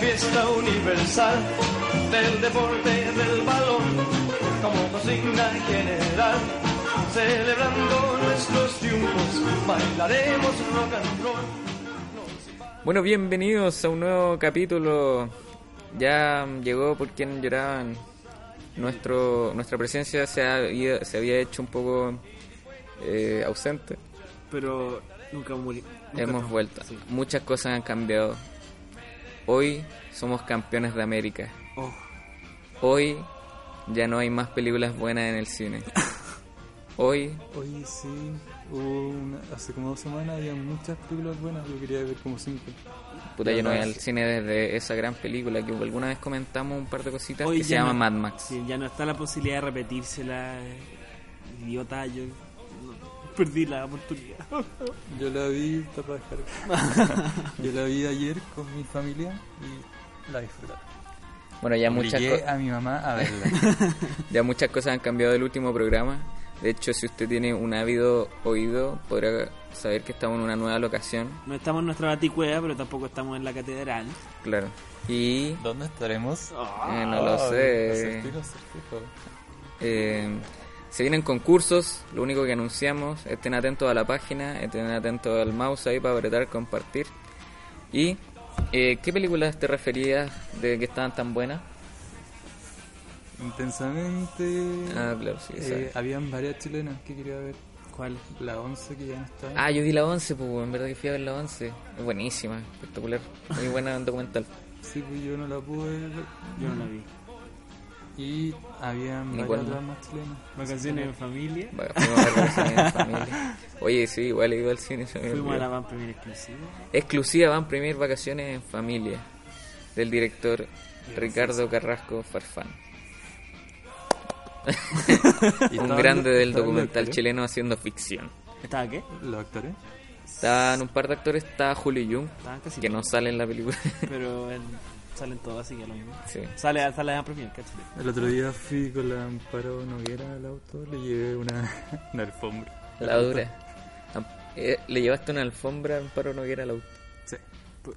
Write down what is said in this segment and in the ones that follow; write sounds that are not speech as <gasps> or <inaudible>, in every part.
fiesta universal del deporte del balón como consigna general. Celebrando nuestros triunfos, bailaremos rock and roll. Bueno, bienvenidos a un nuevo capítulo. Ya llegó por quien lloraban. Nuestro, nuestra presencia se, había, se había hecho un poco eh, ausente. pero nunca morí. nunca Hemos no. vuelto. Sí. Muchas cosas han cambiado. Hoy somos campeones de América. Oh, Hoy ya no hay más películas buenas en el cine. <laughs> Hoy, Oye, sí, hubo una- hace como dos semanas había muchas películas buenas, yo quería ver como cinco. puta, yo no voy al cine desde esa gran película que alguna vez comentamos un par de cositas Hoy que se llama no- Mad Max. sí, ya no está la posibilidad de repetírsela. eh, Idiota, yo perdí la oportunidad. Yo la vi. <laughs> Yo la vi ayer con mi familia y la disfruté. Bueno, ya muchas, a mi mamá a verla. <laughs> ya muchas cosas han cambiado del último programa. De hecho, si usted tiene un ávido oído, podrá saber que estamos en una nueva locación. No estamos en nuestra baticueva, pero tampoco estamos en la catedral. Claro. Y ¿Dónde estaremos? eh, no lo sé. Eh, se vienen concursos, lo único que anunciamos, estén atentos a la página, estén atentos al mouse ahí para apretar, compartir. ¿Y eh, qué películas te referías de que estaban tan buenas? Intensamente. Ah, claro, sí, eh, habían varias chilenas que quería ver. ¿Cuál? La 11 que ya no está. Ah, yo vi la 11, pues en verdad que fui a ver la 11. Es buenísima, espectacular, muy buena documental. Sí, pues yo no la pude ver. Yo no la vi. Y habían varias chilenas. Vacaciones en familia. Bueno, fuimos a ver vacaciones en familia. Oye, sí, igual he ido al cine. se me Fuimos a la van premier exclusiva. Exclusiva van Premier Vacaciones en Familia del director Ricardo Carrasco Farfán. ¿Y <laughs> <laughs> Un grande del documental chileno haciendo ficción. ¿Estaba qué? Los actores. Estaban un par de actores, está Julio Jung, Estaban casi que no sale en la película. Pero <laughs> él- salen todos así que lo mismo. Sí. Sale, sale la van premier, cáchate. El otro día fui con la Amparo Noguera al auto, le llevé una, <laughs> una alfombra. La dura. Eh, Le llevaste una alfombra a Amparo Noguera al auto. Sí.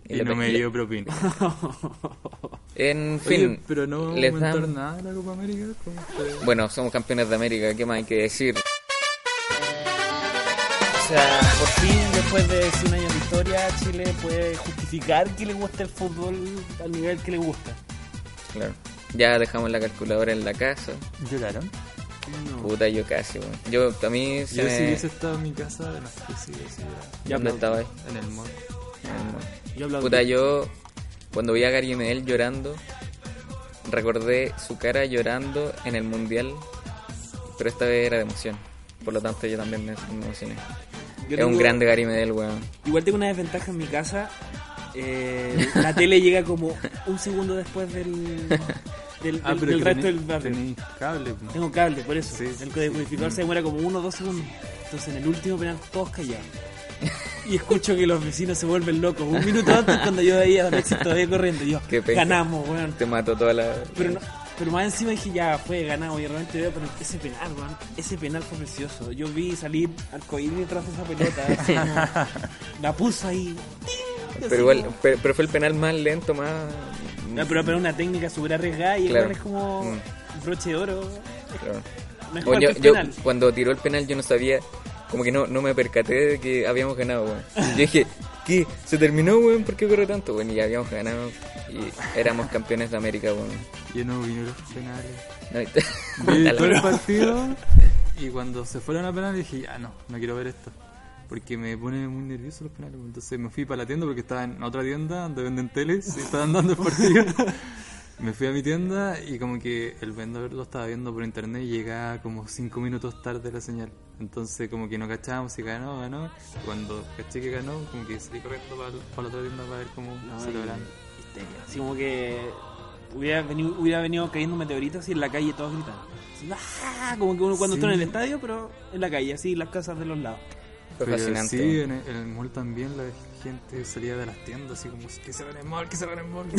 Y no me dio propina. <laughs> En Oye, fin, pero no a les aumentar dan- nada la Copa América. Bueno, somos campeones de América, ¿qué más hay que decir? O sea, por fin, después de 100 años de historia, Chile puede justificar que le gusta el fútbol al nivel que le gusta. Claro. Ya dejamos la calculadora en la casa. ¿Lloraron? No. Puta, yo casi, weón. Yo, a mí se Yo me... si hubiese estado en mi casa, no sé si hubiese ¿Dónde estaba ahí? En el mall. Yo aplaudí. Puta, yo cuando vi a Gary Medel llorando, recordé su cara llorando en el mundial, pero esta vez era de emoción. Por lo tanto, yo también me, me emocioné. Yo es un grande Gary Medel, weón. Igual tengo una desventaja en mi casa. eh, la tele llega como un segundo después del, <laughs> del, del- del resto del barrio. Ah, cable. Tengo cable, por eso. Sí, el codificador sí. se demora como uno o dos segundos. Entonces en el último penal todos callados. <laughs> Y escucho que los vecinos se vuelven locos. Un minuto antes cuando yo veía a Alexis todavía corriendo. Yo, Qué ganamos, weón. Te mató toda la... Pero, no- pero más encima dije, ya fue ganado. Y realmente veo, pero ese penal, weón. Ese penal fue precioso. Yo vi salir arcoíris detrás de esa pelota. <laughs> como- la puso ahí. Pero igual, pero, pero fue el penal más lento, más... No, pero, pero una técnica súper arriesgada y el Claro. weón es como Mm. broche de oro. Claro. Mejor Bueno, que yo, el yo penal. cuando tiró el penal yo no sabía, como que no, no me percaté de que habíamos ganado, weón. <laughs> Yo dije, ¿qué? ¿Se terminó, weón? ¿Por qué corre tanto? Bueno, y ya habíamos ganado y éramos campeones de América, weón. Yo no vi los penales. No, y- <laughs> Vi Puta todo el partido y cuando se fueron a penales dije, ya no, no quiero ver esto. Porque me pone muy nervioso los penales. Entonces me fui para la tienda porque estaba en otra tienda donde venden teles y estaban dando el partido. <laughs> Me fui a mi tienda y como que el vendedor lo estaba viendo por internet y llegaba como 5 minutos tarde la señal. Entonces como que no cachábamos si ganó o ganó. Cuando caché que ganó, como que salí corriendo para, para la otra tienda para ver cómo celebraban. histeria. Así como que hubiera venido, hubiera venido cayendo un meteorito así en la calle, todos gritando. Así, ¡ah! Como que uno cuando Sí. está en el estadio, pero en la calle, así las casas de los lados. Pero fascinante. Sí, en el, en el mall también la gente salía de las tiendas así como que se van el mall, que se van el mall. <laughs>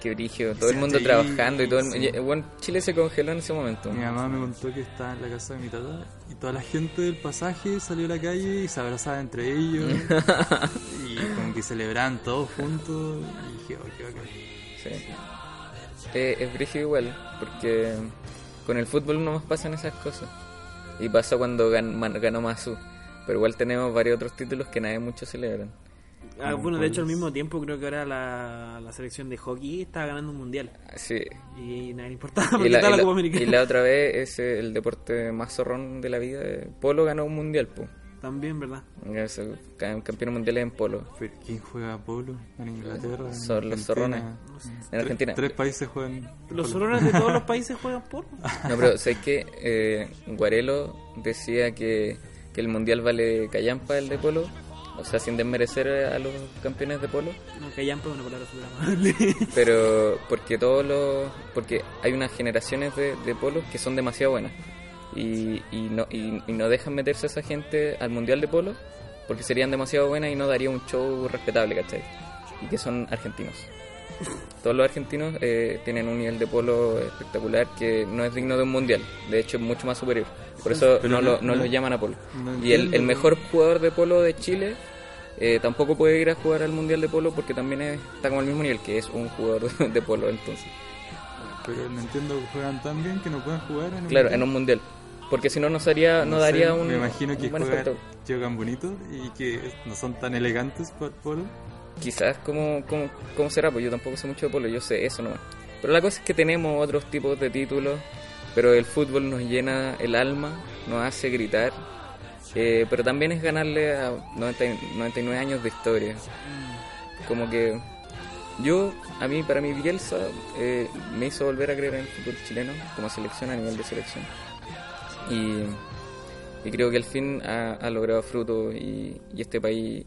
Qué brillo. Todo el mundo trabajando y todo el sí. Bueno, Chile se congeló en ese momento. Mi mamá me contó que estaba en la casa de mi tata y toda la gente del pasaje salió a la calle y se abrazaba entre ellos <laughs> y como que celebraban todos juntos y dije, oh, qué bacán. Sí. Eh, es brígido igual, porque con el fútbol no nos pasan esas cosas. Y pasó cuando ganó Masu. Pero igual tenemos varios otros títulos que nadie mucho celebran. Ah, bueno, de hecho al mismo tiempo creo que ahora la, la selección de hockey estaba ganando un mundial. Sí. Y nadie le importaba Y la, estaba y la la- Copa Americana. y la otra vez <laughs> es el deporte más zorrón de la vida. eh, Polo ganó un mundial, pues. También, ¿verdad? Campeón mundial en polo. ¿quién juega polo en Inglaterra? en Son los zorrones. En Argentina. Tres, países juegan Los polo. zorrones de todos los <laughs> países juegan por. No, pero sé que eh, Guarelo decía que, que el mundial vale callampa el de polo. O sea, sin desmerecer a los campeones de polo. No, callampa es una palabra súper amable. <laughs> pero porque todos los porque hay unas generaciones de, de polos que son demasiado buenas y, y no y, y no dejan meterse a esa gente al mundial de polo porque serían demasiado buenas y no daría un show respetable ¿cachai? y que son argentinos todos los argentinos eh, tienen un nivel de polo espectacular que no es digno de un mundial. De hecho es mucho más superior. Por eso no, no- lo, no no- los llaman a polo. Y el, el mejor jugador de polo de Chile eh, tampoco puede ir a jugar al mundial de polo porque también es- está como al mismo nivel que es un jugador <laughs> de polo entonces. Pero no entiendo que juegan tan bien que no pueden jugar en un claro mundial. en un mundial. Porque si no no sería no, sé, daría un Me imagino que juegan, juegan bonito y que no son tan elegantes para el polo. Quizás cómo, cómo, cómo será pues yo tampoco sé mucho de polo yo sé eso nomás pero la cosa es que tenemos otros tipos de títulos pero el fútbol nos llena el alma nos hace gritar eh, pero también es ganarle a 90 y- 99 años de historia como que yo, a mí, para mí Bielsa eh, me hizo volver a creer en el fútbol chileno como selección a nivel de selección. Y, y creo que al fin ha, logrado fruto y este país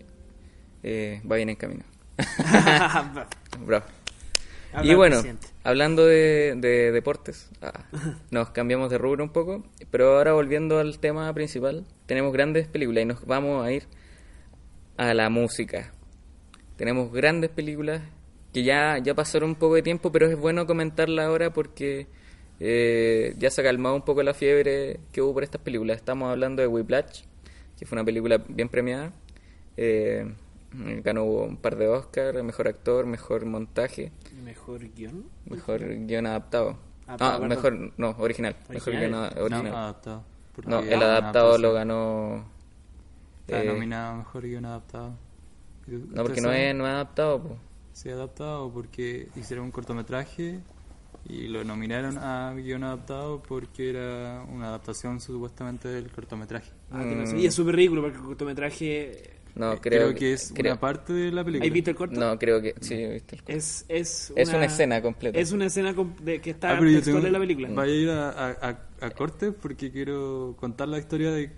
eh, va bien en camino. <laughs> Bravo. Habla y bueno, presidente. hablando de, de deportes, ah, <laughs> nos cambiamos de rubro un poco, pero ahora volviendo al tema principal, tenemos grandes películas y nos vamos a ir a la música. Tenemos grandes películas que ya, ya pasaron un poco de tiempo, pero es bueno comentarla ahora porque eh, ya se ha calmado un poco la fiebre que hubo por estas películas. Estamos hablando de Whiplash, que fue una película bien premiada. Eh, ganó un par de Oscars, mejor actor, mejor montaje, Mejor guion. mejor guion adaptado. Ah, perdón. mejor, no, original. Mejor guion original. No, adaptado. No, el adaptado lo ganó. Está eh, nominado a mejor guion adaptado. no, porque no es, no es adaptado. po. Sí, adaptado porque hicieron un cortometraje y lo nominaron a guion adaptado porque era una adaptación supuestamente del cortometraje. Ah, que no sé. Mm. Y es súper ridículo porque el cortometraje No, Eh, creo, que es creo- una parte de la película. ¿Hay visto el corto? No, creo que sí, he visto el corto. Es, es, Es una escena completa. Es una escena com- de, que está Ah, textual en la película. Vaya a ir a, a, a- corte porque quiero contar la historia de,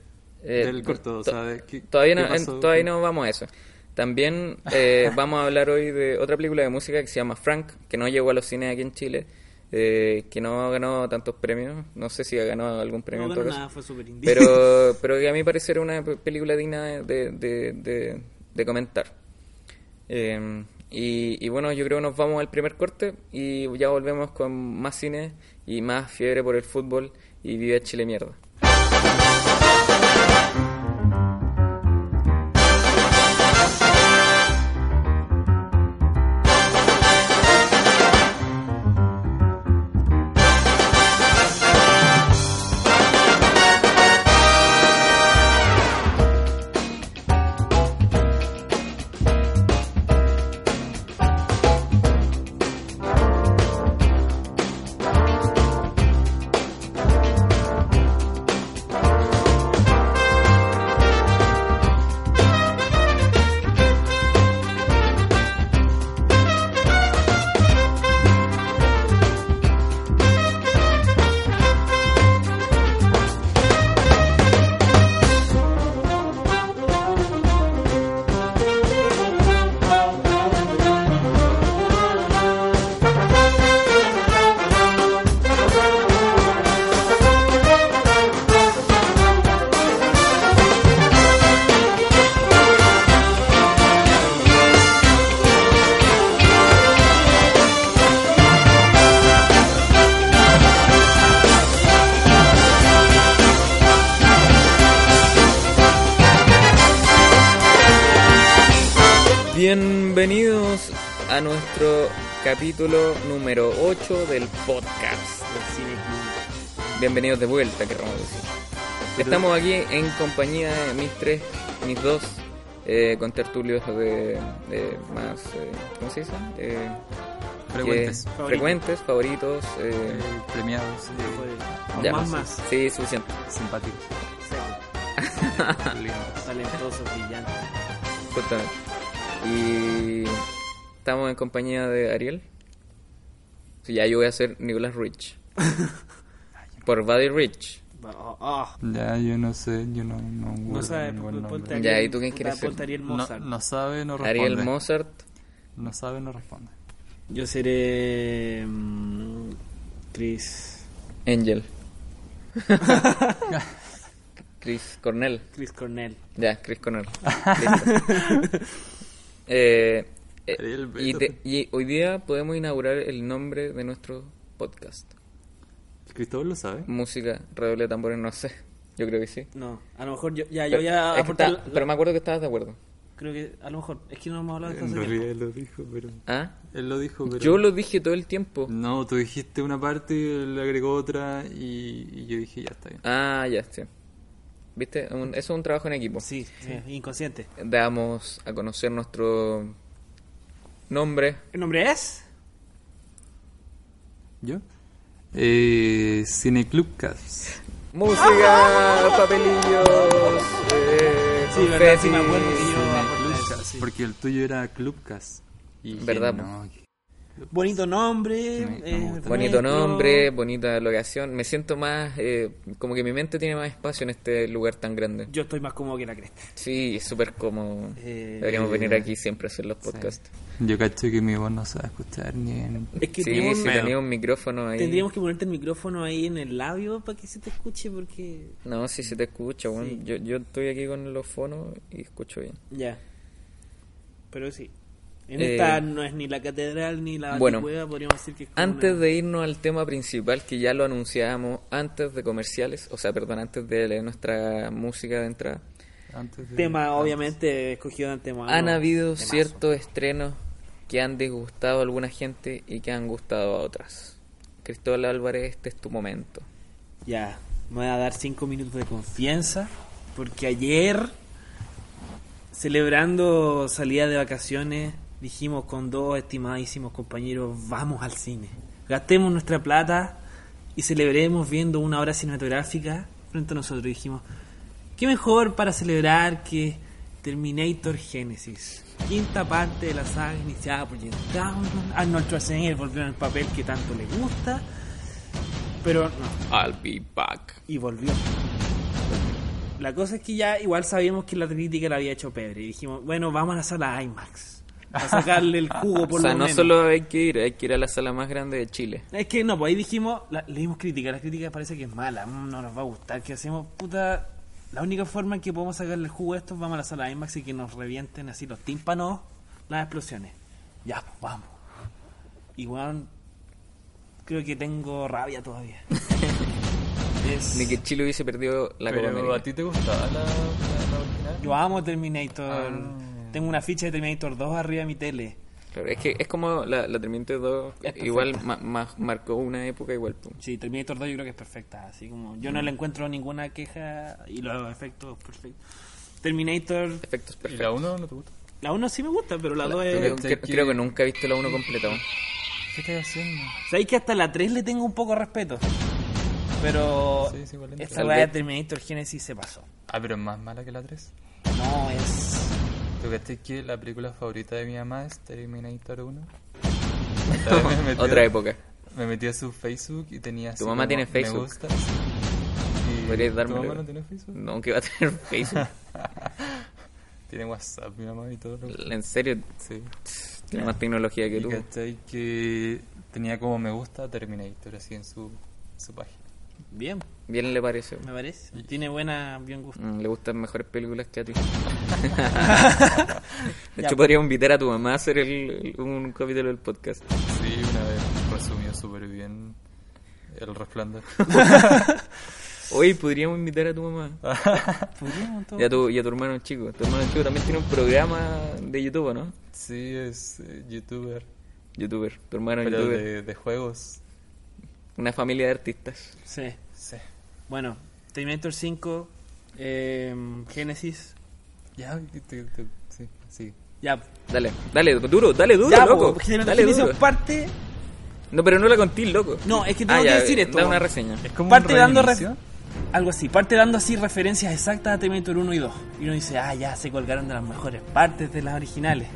Eh, del corto. O sea, de qué- todavía, qué no, en- todavía no vamos a eso. También eh, <laughs> vamos a hablar hoy de otra película de música que se llama Frank, que no llegó a los cines aquí en Chile, eh, que no ganó tantos premios. No sé si ha ganado algún premio no en todo ganó caso. nada, fue pero, <laughs> pero que a mí parecer una pe- película digna de, de, de- de comentar. Eh, y, y bueno, yo creo que nos vamos al primer corte y ya volvemos con más cine y más fiebre por el fútbol y vive Chile mierda. Capítulo número 8 del podcast. del Cine Club. Bienvenidos de vuelta, queremos decir. Estamos aquí en compañía de mis tres, mis dos eh, contertulios de, de más, eh, ¿cómo se dice? Eh, Frecuentes. que- frecuentes, favoritos. eh, Eh, premiados, eh, O ya, más más. Sí, suficiente. simpáticos, Seco, lindos. <laughs> talentoso, brillante. Justamente. Y estamos en compañía de Ariel. Sí, ya yo voy a ser Nicolas Rich. <laughs> Por Buddy Rich. Oh, oh. Ya, yo no sé, yo no, no, No sabe, ponte Ya, ¿y tú quién quieres ser? Ariel no, Mozart. no sabe, no responde. Ariel Mozart. No sabe, no responde. Yo seré. mm, Chris. Angel. <laughs> Chris Cornell. Chris Cornell. Ya, Chris Cornell. <laughs> Eh, eh, y, vete. te- y hoy día podemos inaugurar el nombre de nuestro podcast. Cristóbal lo sabe. Música, redoble de tambores, no sé. Yo creo que sí. No, a lo mejor yo, ya, yo Pero, voy a es que aportar. está- pero me acuerdo que estabas de acuerdo. Creo que a lo mejor. Es que no hemos hablado de esto En realidad él lo dijo, pero... ¿Ah? Él lo dijo, pero... Yo lo dije todo el tiempo. No, tú dijiste una parte y él agregó otra y, y yo dije, ya está bien. Ah, ya, sí. ¿Viste? Un- eso es un trabajo en equipo. Sí, sí, inconsciente. Damos a conocer nuestro nombre. ¿El nombre es? ¿Yo? Eh, Cine Clubcast. Música, papelillos, eh, Sí, verdad, me acuerdo que yo. Porque el tuyo era Clubcast. Y dije, ¿Verdad, No, que- Bonito nombre. Me- eh. Bonito nombre, bonita locación. Me siento más, eh, como que mi mente tiene más espacio en este lugar tan grande. Yo estoy más cómodo que la cresta. Sí, es súper cómodo. Eh, Deberíamos eh, venir aquí siempre a hacer los podcasts. Yo cacho que mi voz no se va a escuchar ni en... Es que Sí, tenemos- si tenía un micrófono ahí. tendríamos que ponerte el micrófono ahí en el labio para que se te escuche porque... No, si se te escucha. Sí. Yo, yo estoy aquí con los fonos y escucho bien. Ya. Pero sí. En Eh, esta no es ni la catedral ni la bueno, podríamos decir que es como Antes una- de irnos al tema principal, que ya lo anunciábamos antes de comerciales, o sea, perdón, antes de nuestra música de entrada, Antes de- Tema, antes. obviamente, escogido de antemano. han habido Temazo. ciertos estrenos que han disgustado a alguna gente y que han gustado a otras. Cristóbal Álvarez, este es tu momento. Ya, me voy a dar cinco minutos de confianza. Porque ayer, celebrando salida de vacaciones, dijimos con dos estimadísimos compañeros: vamos al cine. Gastemos nuestra plata y celebremos viendo una obra cinematográfica frente a nosotros. Dijimos: ¿qué mejor para celebrar que Terminator Genesis? Quinta parte de la saga iniciada por James Cameron. Arnold Schwarzenegger volvió en el papel que tanto le gusta. Pero no, I'll be back. y volvió. La cosa es que ya igual sabíamos que la crítica la había hecho Pedro y dijimos, bueno, vamos a la sala IMAX. A sacarle el jugo por O sea, lo no menos. solo hay que ir, hay que ir a la sala más grande de Chile. Es que no, pues ahí dijimos, la- leímos crítica, la crítica parece que es mala, mm, no nos va a gustar, ¿qué hacemos? Puta, la única forma en que podemos sacarle el jugo a esto, vamos a la sala IMAX y que nos revienten así los tímpanos, las explosiones. Ya, pues vamos. Igual, creo que tengo rabia todavía. <laughs> Es- Ni que Chile hubiese perdido la Copa Pero América. a ti te gustaba la, la, la original. Yo amo Terminator. Ah. Tengo una ficha de Terminator 2 arriba de mi tele. Claro, es que es como la, la Terminator 2, Es igual ma- ma- marcó una época igual. pum. Sí, Terminator 2 yo creo que es perfecta. Así como yo no le encuentro ninguna queja y los efectos perfectos. Terminator, Efectos ¿Y perfectos. la 1 no te gusta? la 1 sí me gusta, pero la 2 Creo, es. que- creo que nunca he visto la 1 completa. aún. ¿Qué estás haciendo? Sabéis que hasta la 3 le tengo un poco de respeto. Pero Sí, sí, esta weá de. Terminator Genesis se pasó. Ah, pero es más mala que la 3. No, es. ¿Tú crees que la película favorita de mi mamá es Terminator 1? <laughs> Otra me época. Me metí a su Facebook y tenía así mamá tiene Me Facebook? gusta. sí. Y ¿Podrías ¿Tu mamá no tiene Facebook? No, que va a tener <laughs> Facebook. Tiene WhatsApp mi mamá y todo. lo- en serio, Sí. tiene más tecnología que Y tú. cachai que tenía como me gusta Terminator así en su, su página. Bien, Bien le parece. me parece. Tiene buena, bien gusto. Mm, le gustan mejores películas que a ti. <laughs> de Ya, hecho, podríamos invitar a tu mamá a hacer el- el- un capítulo del podcast. Sí, una vez resumió súper bien El Resplandor. <laughs> Hoy podríamos invitar a tu mamá. <laughs> Y a tu, y a tu hermano chico. Tu hermano chico también tiene un programa de YouTube, ¿no? Sí, es eh, youtuber. Youtuber. Tu hermano Pero youtuber. de, de juegos. Una familia de artistas. Sí. Bueno, Terminator 5, eh, Genesis. Ya, te- te- te- sí, sí. Ya, Dale, dale, duro, dale duro, ya loco. po, Terminator Dale Genesis duro. parte. No, pero no la conté, loco. No, es que tengo Ah, que ya, decir esto. Da una reseña. Es como parte un dando algo así, parte dando así referencias exactas a Terminator 1 y 2. Y uno dice, ah, ya se colgaron de las mejores partes de las originales.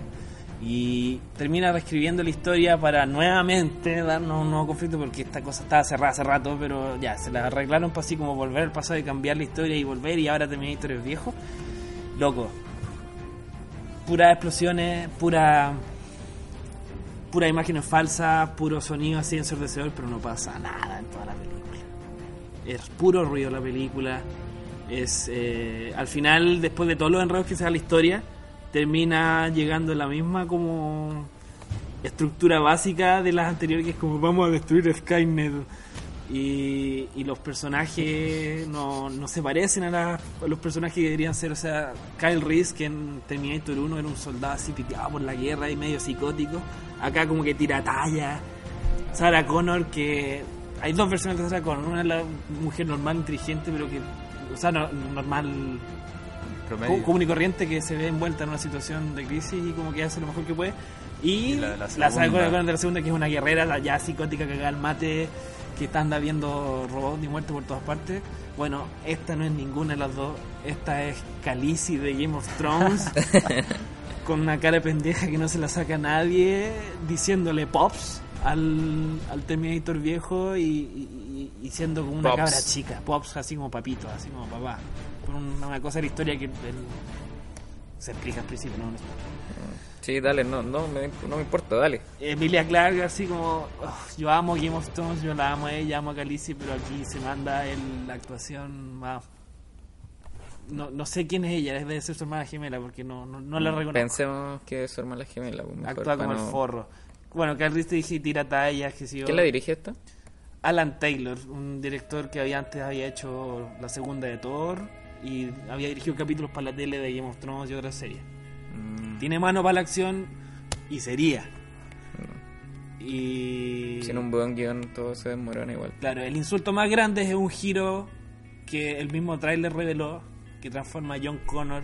Y termina reescribiendo la historia para nuevamente darnos un nuevo conflicto porque esta cosa estaba cerrada hace rato, pero ya, se la arreglaron para así como volver al pasado y cambiar la historia y volver y ahora Terminator es viejo. Loco. Puras explosiones, pura pura imágenes falsas, puro sonido así ensordecedor, pero no pasa nada en toda la película es puro ruido la película. Es eh, al final, después de todos los enredos que se da la historia, termina llegando la misma como estructura básica de las anteriores, que es como vamos a destruir Skynet. Y, y los personajes no, no se parecen a, la- los personajes que deberían ser. O sea, Kyle Reese, que en Terminator 1 era un soldado así piteado por la guerra y medio psicótico. Acá como que tira talla. Sarah Connor, que hay dos versiones de Sarah Connor. Una es la mujer normal, inteligente, pero que, o sea, no- normal, Promedio. co- común y corriente, que se ve envuelta en una situación de crisis y como que hace lo mejor que puede. Y, Y la- la la, Sarah segunda. De la segunda, que es una guerrera la ya psicótica que caga el mate, que está anda viendo robots y muertes por todas partes. Bueno, esta no es ninguna de las dos. Esta es Khaleesi de Game of Thrones. <laughs> con una cara de pendeja que no se la saca nadie, diciéndole pops al, al Terminator viejo y, y- y- y siendo como una Pops. cabra chica, pops así como papito, así como papá. Una, cosa de la historia que se explica al principio, ¿no? Sí, dale, no, no, me, no me importa, dale. Emilia Clarke así como "Ugh, yo amo Game of Thrones, yo la amo a ella, amo a Khaleesi, pero aquí se manda el- la actuación más no, no sé quién es ella, debe ser su hermana gemela porque no, no, no la reconozco. Pensemos que es su hermana gemela. Actúa como el forro. Bueno, Carlis te dije tira tallas, que si yo... ¿Quién la dirige esta? Alan Taylor, un director que había antes había hecho la segunda de Thor y había dirigido capítulos para la tele de Game of Thrones y otras series. Mm, Tiene mano para la acción y sería. Y Sin un buen guion todo se desmorona igual. claro, el insulto más grande es un giro que el mismo tráiler reveló que transforma a John Connor,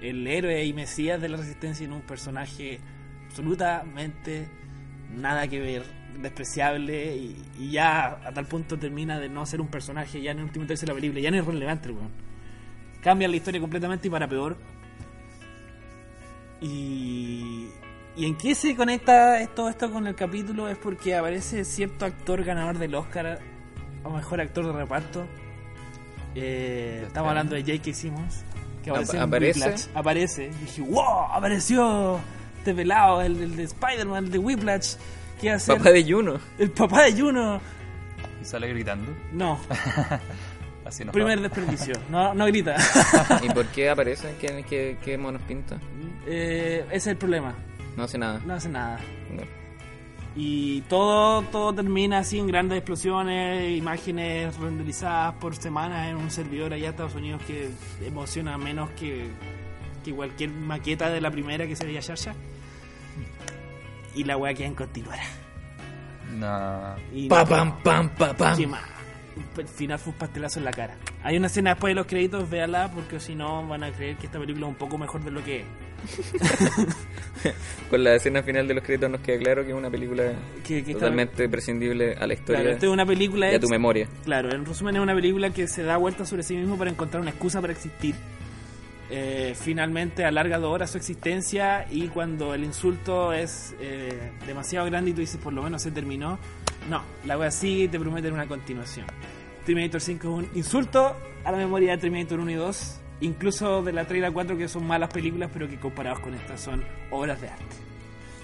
el héroe y mesías de la resistencia, en un personaje absolutamente nada que ver, despreciable y, y ya a tal punto termina de no ser un personaje ya en el último tercio de la película, ya no es relevante, el weón. Cambia la historia completamente y para peor. Y, ¿Y en qué se conecta todo esto con el capítulo? Es porque aparece cierto actor ganador del Oscar o mejor actor de reparto. Eh, estamos hablando de J.K. Simmons. Que aparece, ¿aparece? Aparece. Y dije, wow, apareció este pelado, el, el de Spider-Man, el de Whiplash. ¿Qué hace? Papá de Juno. El papá de Juno. Y sale gritando. No, <laughs> Así no primer desperdicio. No, no grita. <laughs> ¿Y por qué aparece? ¿Qué, qué, qué monos pinta? Eh, ese es el problema. No hace nada. No hace nada. No. Y todo, todo termina así en grandes explosiones, imágenes renderizadas por semanas en un servidor allá en Estados Unidos que emociona menos que, que cualquier maqueta de la primera que se veía Shasha. Y la weá queda en continuará. No. Y Pa, pam, pam, pa, pam. El final fue un pastelazo en la cara. Hay una escena después de los créditos, véala, porque si no van a creer que esta película es un poco mejor de lo que es. <laughs> Con la escena final de los créditos nos queda claro que es una película Que- que esta- totalmente prescindible a la historia Claro, esta es una película y a tu ex- memoria. Claro, en resumen es una película que se da vuelta sobre sí mismo para encontrar una excusa para existir. Eh, finalmente alarga dos horas su existencia y cuando el insulto es eh, demasiado grande y tú dices por lo menos se terminó, no, la wea sigue y te prometen una continuación. Terminator 5 es un insulto a la memoria de Terminator 1 y 2, incluso de la 3 y la 4 que son malas películas pero que comparados con estas son obras de arte.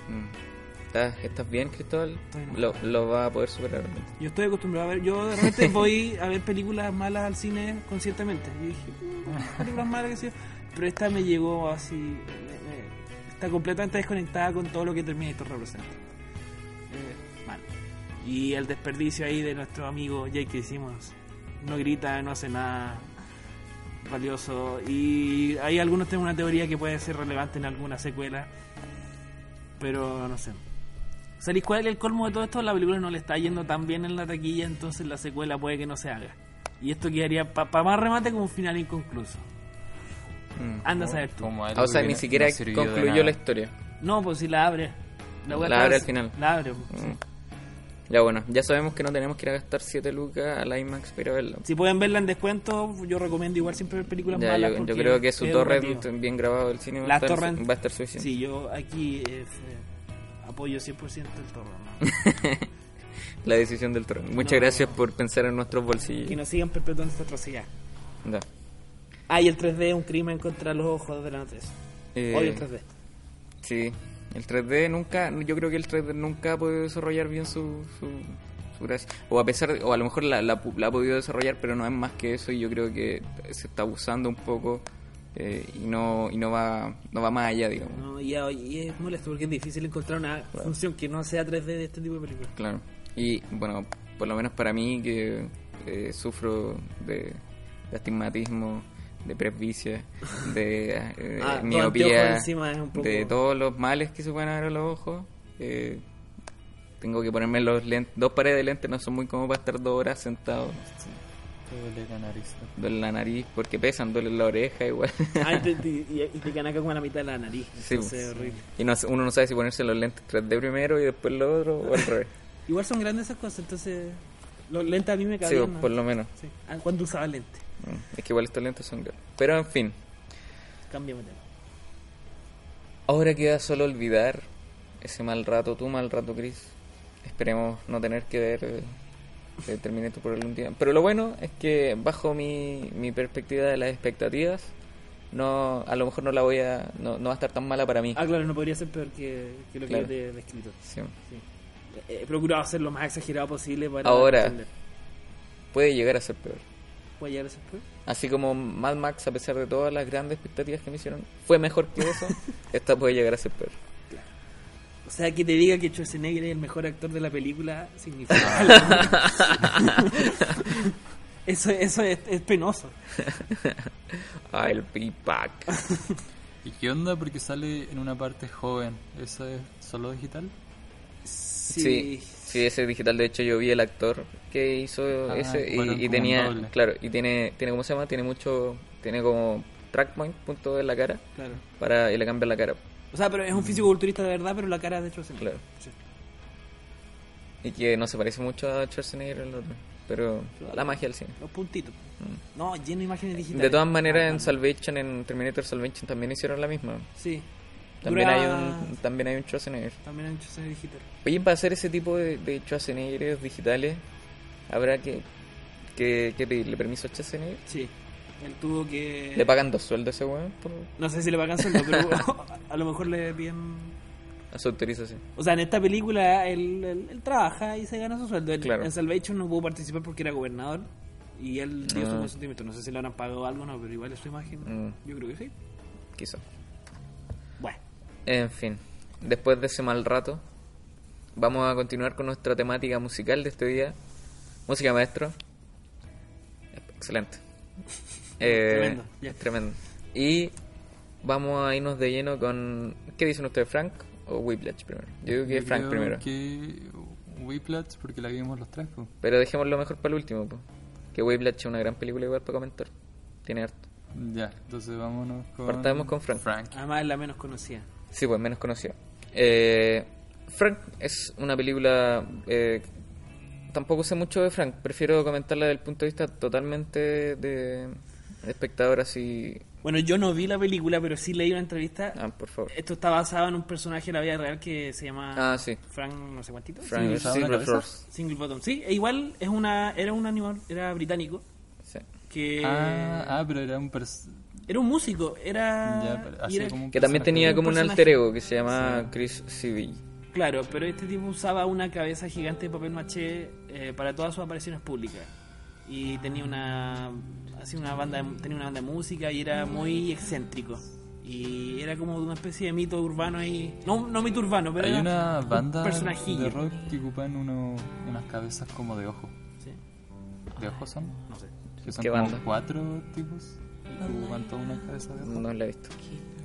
Mm. ¿Estás, estás bien, Cristóbal? Lo, lo va a poder superar. Yo estoy acostumbrado a ver, yo de repente <laughs> voy a ver películas malas al cine conscientemente. Y dije, "Mm, películas malas que sí. Pero esta me llegó así, me- me- está completamente desconectada con todo lo que Terminator representa. Eh, mal. Y el desperdicio ahí de nuestro amigo Jake Simmons. no grita, no hace nada valioso. Y hay algunos tienen una teoría que puede ser relevante en alguna secuela, pero no sé. ¿Sabéis cuál el colmo de todo esto? La película no le está yendo tan bien en la taquilla, entonces la secuela puede que no se haga. Y esto quedaría para más remate como un final inconcluso. Mm. Anda a saber tú. Como Ah, algo o sea, que ni no- siquiera no sirvió de concluyó nada. la historia. No, pues si la abre. La weá abre está- al final. La abre. pues, sí. Mm. Ya bueno, ya sabemos que no tenemos que ir a gastar 7 lucas a la IMAX para ir a verla. Si pueden verla en descuento, yo recomiendo igual siempre ver películas Ya, malas. yo, yo porque creo que su es educativo. bien grabado del cine va, La a estar, torrent- va a estar suficiente. Sí, yo aquí eh, apoyo 100% el torrent. ¿no? <laughs> La decisión del torrent. Muchas No. gracias por pensar en nuestros bolsillos. que nos sigan perpetuando esta atrocidad. Ya. Ah, y el 3D es un crimen contra los ojos de la noticia. Eh, Odio el 3D. Sí, el 3D nunca, yo creo que el 3D nunca ha podido desarrollar bien su, su, su gracia. O a pesar, de- o a lo mejor la, la, la ha podido desarrollar, pero no es más que eso y yo creo que se está abusando un poco eh, y no y no va no va más allá, digamos. No, y, y es molesto porque es difícil encontrar una función que no sea 3D de este tipo de películas. Claro. Y bueno, por lo menos para mí que eh, sufro de, de astigmatismo, de presbicia, de eh, Ah, miopía, anteojo encima es un poco- de todos los males que se pueden ver a los ojos. eh, tengo que ponerme los lentes, dos pares de lentes no son muy como para estar dos horas sentado. Te duele la nariz. ¿no? Duele la nariz porque pesan, duele la oreja igual. Ah, y te, <laughs> te- y, y te canaca como a la mitad de la nariz. Sí, Entonces, pues. es horrible. y no, uno no sabe si ponerse los lentes 3D primero y después lo otro o al revés. Igual son grandes esas cosas, entonces los lentes a mí me Sí, cabían. pues, ¿no? por lo menos. Sí. Ah, cuando usaba lentes. Mm, Es que igual estos lentes son grandes. Pero en fin, Cámbiame de tema. ahora queda solo olvidar ese mal rato, tu mal rato, Chris. Esperemos no tener que ver eh, eh, Terminator por algún día. Pero lo bueno es que bajo mi, mi perspectiva de las expectativas, no a lo mejor no la voy a no, no va a estar tan mala para mí. Ah, claro, no podría ser peor que, que lo que yo te he descrito. Sí. Sí. He procurado hacer lo más exagerado posible para Ahora. entender. Puede llegar a ser peor. ¿Puede llegar a ser peor? Así como Mad Max, a pesar de todas las grandes expectativas que me hicieron, fue mejor que eso, <laughs> esta puede llegar a ser peor. O sea, que te diga que Schwarzenegger es el mejor actor de la película significa <laughs> algo. <laughs> Eso, eso es, es penoso. Ah, el P-Pack. ¿Y qué onda? Porque sale en una parte joven. ¿Eso es solo digital? Sí, sí, ese digital. De hecho, yo vi el actor que hizo Ah, ese y- tenía, doble. claro, y tiene, tiene, ¿cómo se llama? Tiene mucho, tiene como track point, punto en la cara, Claro. para y le cambian la cara. O sea, pero es un físico culturista de verdad, pero la cara es de Schwarzenegger. Claro. Sí. Y que no se parece mucho a Schwarzenegger el otro, pero la magia del cine. Los puntitos. No, lleno de imágenes digitales. Mm. De todas maneras, Ah, en Salvation, en Terminator Salvation también hicieron la misma. Sí. También Dura- hay un, también hay un Schwarzenegger. También han hecho Schwarzenegger digital. Oye, para hacer ese tipo de, de Schwarzenegger digitales, habrá que, que, que pedirle permiso a Schwarzenegger. Sí. Él tuvo que... ¿Le pagan dos sueldos a ese weón por No sé si le pagan sueldo, pero <laughs> a lo mejor le piden... a su autorización? O sea, en esta película él, él- él trabaja y se gana su sueldo. Él- Claro. En Salvation no pudo participar porque era gobernador y él dio su Ah. consentimiento. No sé si le habrán pagado algo o no, pero igual es su imagen. Mm. Yo creo que sí. Quizá. En fin, después de ese mal rato, vamos a continuar con nuestra temática musical de este día. Música maestro. Excelente. <laughs> Eh, Tremendo. Y vamos a irnos de lleno con... ¿Qué dicen ustedes, Frank o Whiplash primero? Yo digo que Yo Frank creo primero. que Whiplash, porque la vimos los tres. pues. Pero dejemos lo mejor para el último, po. que Whiplash es una gran película igual para comentar. Tiene harto. Ya, entonces vámonos con... Partamos con Frank. además es la menos conocida. Sí, pues menos conocido. Eh, Frank es una película... eh, tampoco sé mucho de Frank, prefiero comentarla desde el punto de vista totalmente de espectador así... Bueno, yo no vi la película, pero sí leí una entrevista. Ah, por favor. Esto está basado en un personaje de la vida real que se llama Ah, sí. Frank, no sé cuántito. Frank. Silverhurst. Single Bottom. Sí, e igual es una, era un animal, era británico, Sí. que Ah, ah, pero era un... era un músico, era... Ya, como un Que también tenía un como un personaje. alter ego que se llama Chris Civil. Claro, pero este tipo usaba una cabeza gigante de papel maché eh, para todas sus apariciones públicas. Y tenía una hacía una banda de- tenía una banda de música y era muy excéntrico. Y era como una especie de mito urbano ahí. No, no mito urbano, pero Hay era una un banda de rock que ocupan uno, unas cabezas como de ojo. Sí. de ojos son? No sé. Que son ¿Qué como banda? cuatro tipos toda una cabeza de. No la he visto.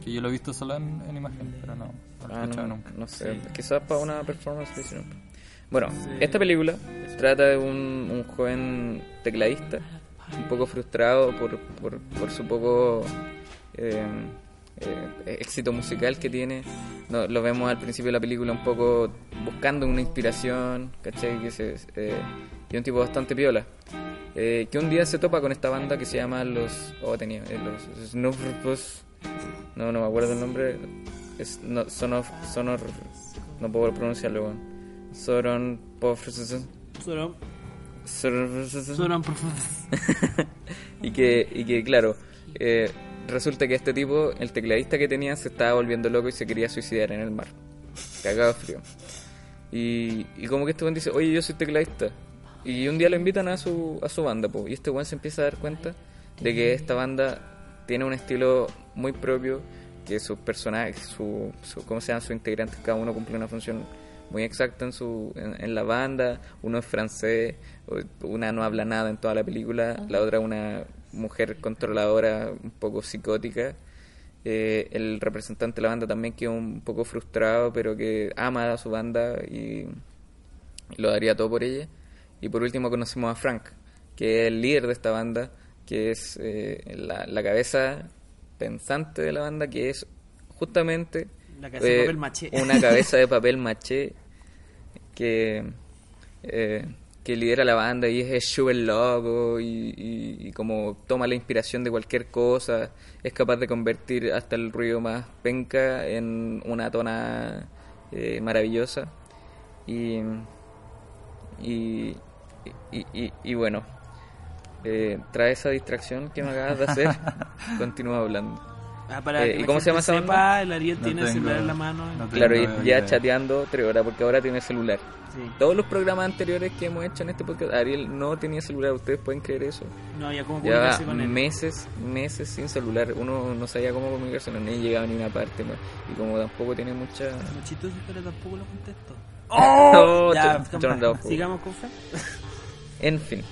Que yo lo he visto solo en, en imagen, pero no, no lo he Ah, escuchado no, nunca. no sé. Quizás para una performance lo hicieron. Bueno, esta película trata de un, un joven tecladista, un poco frustrado por, por, por su poco eh, eh, éxito musical que tiene. No, lo vemos al principio de la película un poco buscando una inspiración, ¿cachai? Que se, eh, y un tipo bastante piola. Eh, que un día se topa con esta banda que se llama los... Oh, tenía... eh, los Snufus... No, no me acuerdo el nombre. Es, no, son of, sonor, no puedo pronunciarlo, weón. Soron Pof- Solo, Sor- solo y que, y que claro, eh, resulta que este tipo, el tecladista que tenía, se estaba volviendo loco y se quería suicidar en el mar. Cagado de frío. Y, y como que este weón dice, oye, yo soy tecladista. Y un día lo invitan a su, a su banda, po, y este weón se empieza a dar cuenta de que esta banda tiene un estilo muy propio, que sus personajes, su, su, ¿cómo se llaman sus integrantes? Cada uno cumple una función muy exacta en, su, en, en la banda. Uno es francés, una no habla nada en toda la película, la otra una mujer controladora, un poco psicótica. Eh, el representante de la banda también quedó un poco frustrado, pero que ama a su banda y lo daría todo por ella. Y por último conocimos a Frank, que es el líder de esta banda, que es eh, la, la cabeza pensante de la banda, que es justamente La cabeza de eh, papel maché. una <laughs> cabeza de papel maché que, eh, que lidera la banda y es, súper loco y, y- y como toma la inspiración de cualquier cosa, es capaz de convertir hasta el ruido más penca en una tona maravillosa. Y, y, y, y- y bueno, eh, trae esa distracción que me acabas de hacer, <laughs> continúa hablando. Ah, para Eh, que ¿y cómo se llama esa sepa, banda? el Ariel No tiene el celular en la mano. no tengo Claro, y idea. ya chateando tres horas porque ahora tiene celular. Sí. Todos los programas anteriores que hemos hecho en este podcast, Ariel no tenía celular, ustedes pueden creer eso. No había cómo Llevaba comunicarse con él. meses, meses sin celular, uno no sabía cómo comunicarse, no ni llegaba a ninguna parte, más. y como tampoco tiene mucha... Como chistoso, pero tampoco lo contesto. <laughs> Oh, ya, sigamos con Frank. <laughs> En fin.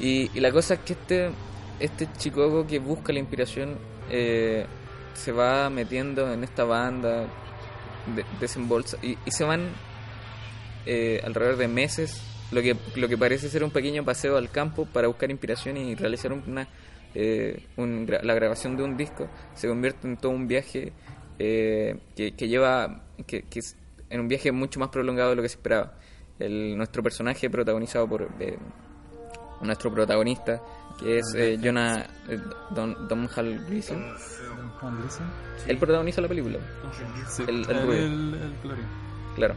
Y, la cosa es que este, este chico que busca la inspiración eh, se va metiendo en esta banda, de- desembolsa, y, se van eh, alrededor de meses, lo que, lo que parece ser un pequeño paseo al campo para buscar inspiración y realizar una, eh, la grabación de un disco, se convierte en todo un viaje que, que lleva, que, que es en un viaje mucho más prolongado de lo que se esperaba. El, nuestro personaje protagonizado por eh, nuestro protagonista, que es eh, Jonah eh, Don, Domhnall Gleeson. Juan Gleason. Él protagoniza la película, Sí, El- el el, rubio. el, el colorín. claro.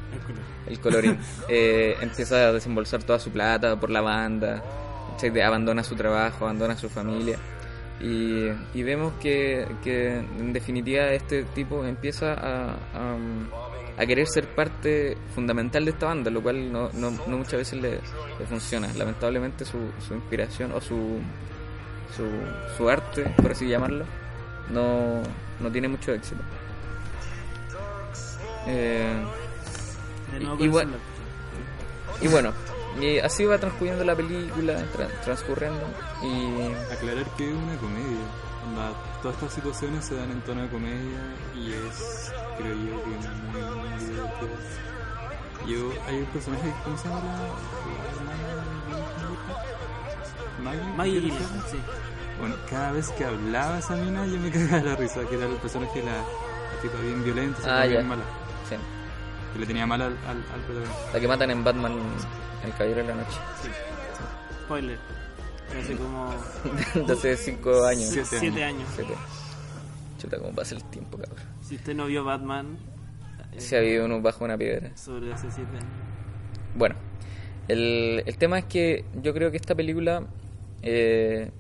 el colorín. <laughs> Eh, empieza a desembolsar toda su plata por la banda. De- abandona su trabajo, abandona su familia. Y, y vemos que, que en definitiva este tipo empieza a, a, a querer ser parte fundamental de esta banda, lo cual no, no, no muchas veces le, le funciona. Lamentablemente su, su inspiración o su, su, su arte, por así llamarlo, no, no tiene mucho éxito. Eh, Y- bueno, y así va transcurriendo la película, tra- transcurriendo. Y Aclarar que es una comedia. Onda, todas estas situaciones se dan en tono de comedia y es, creo yo, que muy divertido. Yo, hay un personaje, ¿cómo se llama la, la Maggie? Gyllenhaal, sí. Bueno, cada vez que hablaba esa mina yo me <laughs> cagaba la risa, que era el personaje de la, la tipa bien violenta, se Ah, bien mala. sí, Que le tenía mal al, al, al protagonista. la que matan en Batman, El Caballero de la Noche. Spoiler. Hace como hace 5 años. Siete siete años. Siete. Chuta, cómo pasa el tiempo, cabrón. Si usted no vio Batman, eh, Se ha vivido uno bajo una piedra. sobre hace siete años. Bueno, el, el tema es que yo creo que esta película eh,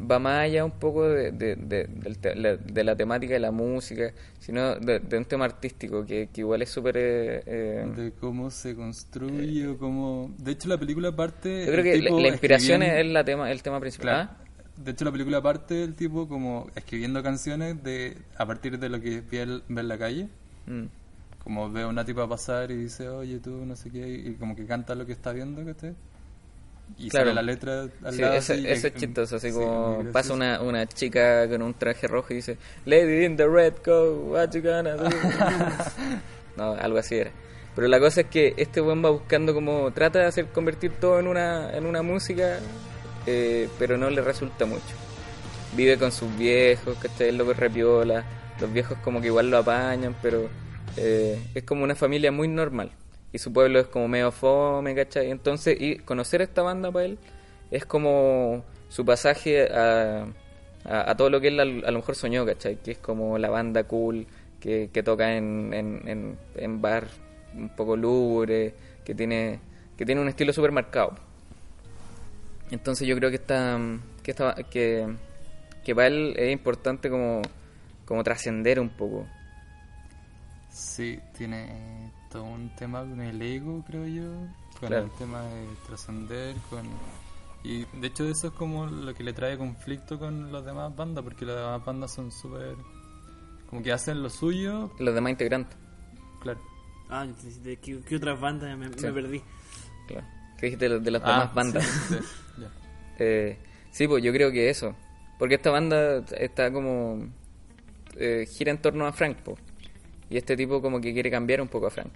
va más allá un poco de, de, la, de la temática de la música, sino de, un tema artístico que, que igual es súper... eh, eh, de cómo se construye o cómo... De hecho, la película parte... yo creo que la, inspiración es la tema, el tema principal. Claro. ¿Ah? De hecho, la película parte del tipo como escribiendo canciones de a partir de lo que ve, en la calle. Mm. Como ve a una tipa pasar y dice, oye, tú, no sé qué, y como que canta lo que está viendo, ¿cachai? Y Claro. sale la letra al Sí, lado. así, eso y- es chistoso, así sí, como pasa una, una chica con un traje rojo y dice, Lady in the red coat, what you gonna do? <laughs> no, algo así era. Pero la cosa es que este buen va buscando como, trata de hacer convertir todo en una, en una música, eh, pero no le resulta mucho. Vive con sus viejos, ¿cachai? El loco es repiola, los viejos como que igual lo apañan, pero eh, es como una familia muy normal. Y su pueblo es como medio fome, ¿cachai? Entonces, y conocer esta banda para él es como su pasaje a, a, todo lo que él a, a lo mejor soñó, ¿cachai? Que es como la banda cool que, que toca en, en, en, bar un poco lúgubre, que tiene, que tiene un estilo súper marcado. Entonces yo creo que está, que, está, que, que para él es importante como, como trascender un poco. Sí, tiene todo un tema con el ego, creo yo. Con Claro. el tema de trascender, con... Y de hecho eso es como lo que le trae conflicto con las demás bandas, porque las demás bandas son súper... Como que hacen lo suyo, Los demás integrantes, claro. Ah, ¿de qué, qué otras bandas me, Sí. me perdí? claro. ¿Qué dijiste de, las Ah, demás bandas? sí, sí, <laughs> ya. Eh, sí, pues yo creo que eso. Porque esta banda está como. eh, gira en torno a Frank, po. Y este tipo como que quiere cambiar un poco a Frank.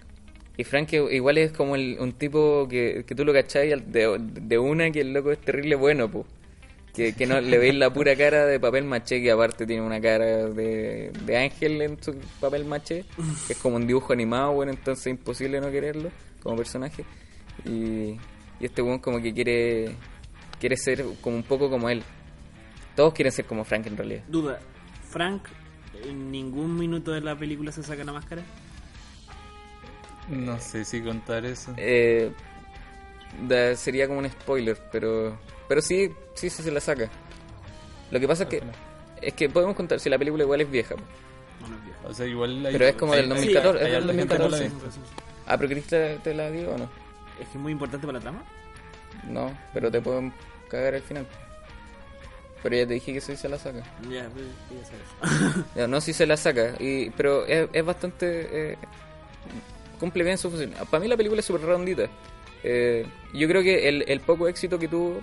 Y Frank igual es como el- un tipo que, que tú lo cachai al- de, una que el loco es terrible bueno, po. Que, que no le veis la pura cara de papel maché, que aparte tiene una cara de, de ángel en su papel maché, que es como un dibujo animado, bueno, entonces es imposible no quererlo como personaje. Y, y este weón como que quiere quiere ser como un poco como él. Todos quieren ser como Frank en realidad. Duda, Frank en ningún minuto de la película se saca la máscara. No sé si contar eso. Eh, da- sería como un spoiler, pero pero sí, sí, sí se la saca. Lo que pasa es que es que podemos contar si la película igual es vieja. No, no es viejo. O sea, igual hay- Pero es como del hay- 2014, hay es del harta gente que no la 2014. ha visto. Ah, pero ¿querés te, te la digo o no? Es que es muy importante para la trama. No, pero te pueden cagar al final. Pero ya te dije que sí se la saca. Ya, pues, ya sabes. <laughs> Ya, no, sí se la saca, y, pero es, es bastante... eh, cumple bien su función. Para mí la película es súper redondita. Eh, yo creo que el, el poco éxito que tuvo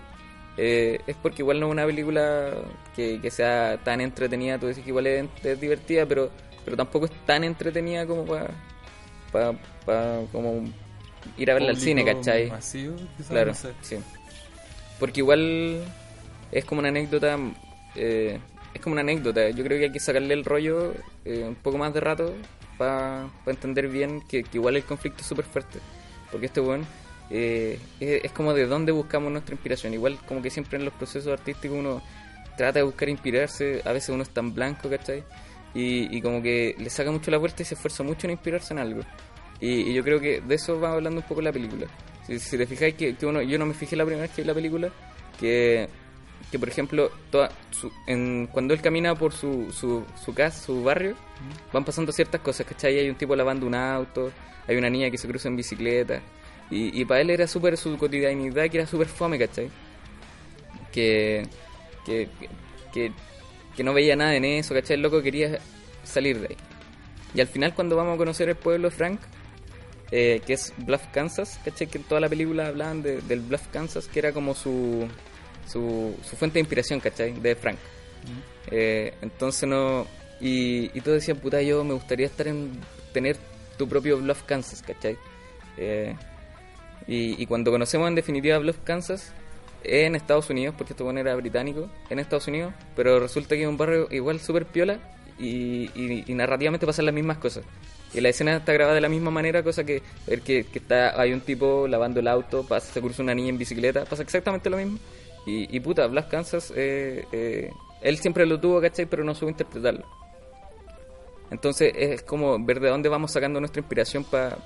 eh, es porque igual no es una película que, que sea tan entretenida. Tú decís que igual es, es divertida, pero, pero tampoco es tan entretenida como para como ir a verla al cine, ¿cachai? Masivo, quizás, Claro, no sé. sí. Porque igual es como una anécdota, eh, es como una anécdota. Yo creo que hay que sacarle el rollo eh, un poco más de rato para entender bien que, que igual el conflicto es súper fuerte. Porque este weón eh, es, es como de dónde buscamos nuestra inspiración. Igual como que siempre en los procesos artísticos uno trata de buscar inspirarse, a veces uno es tan blanco, ¿cachai? Y, y como que le saca mucho la vuelta y se esfuerza mucho en inspirarse en algo. Y, y yo creo que de eso va hablando un poco la película. Si, si te fijáis que, que uno, yo no me fijé la primera vez que vi la película, que, que por ejemplo, toda su- en, cuando él camina por su, su, su casa, su barrio, van pasando ciertas cosas, ¿cachai? Hay un tipo lavando un auto, hay una niña que se cruza en bicicleta, y, y para él era súper su cotidianidad, que era súper fome, ¿cachai? Que, que, que, que no veía nada en eso, ¿cachai? El loco quería salir de ahí. Y al final cuando vamos a conocer el pueblo de Frank, eh, que es Bluff, Kansas, ¿cachai? Que en toda la película hablaban de- del Bluff, Kansas, que era como su, su, su fuente de inspiración, ¿cachai? De Frank. Eh, entonces no... Y, y todos decían, puta, yo me gustaría estar en... tener tu propio Bluff, Kansas, ¿cachai? Eh, y, cuando conocemos en definitiva Bluff, Kansas, en Estados Unidos, porque este bueno era británico, en Estados Unidos, pero resulta que es un barrio igual súper piola y, y- y narrativamente pasan las mismas cosas. Y la escena está grabada de la misma manera, cosa que ver que, que está, hay un tipo lavando el auto, pasa, se cruza una niña en bicicleta, pasa exactamente lo mismo. Y, y puta, Blas Kansas, eh, eh, él siempre lo tuvo, ¿cachai? Pero no supo interpretarlo. Entonces es como ver de dónde vamos sacando nuestra inspiración para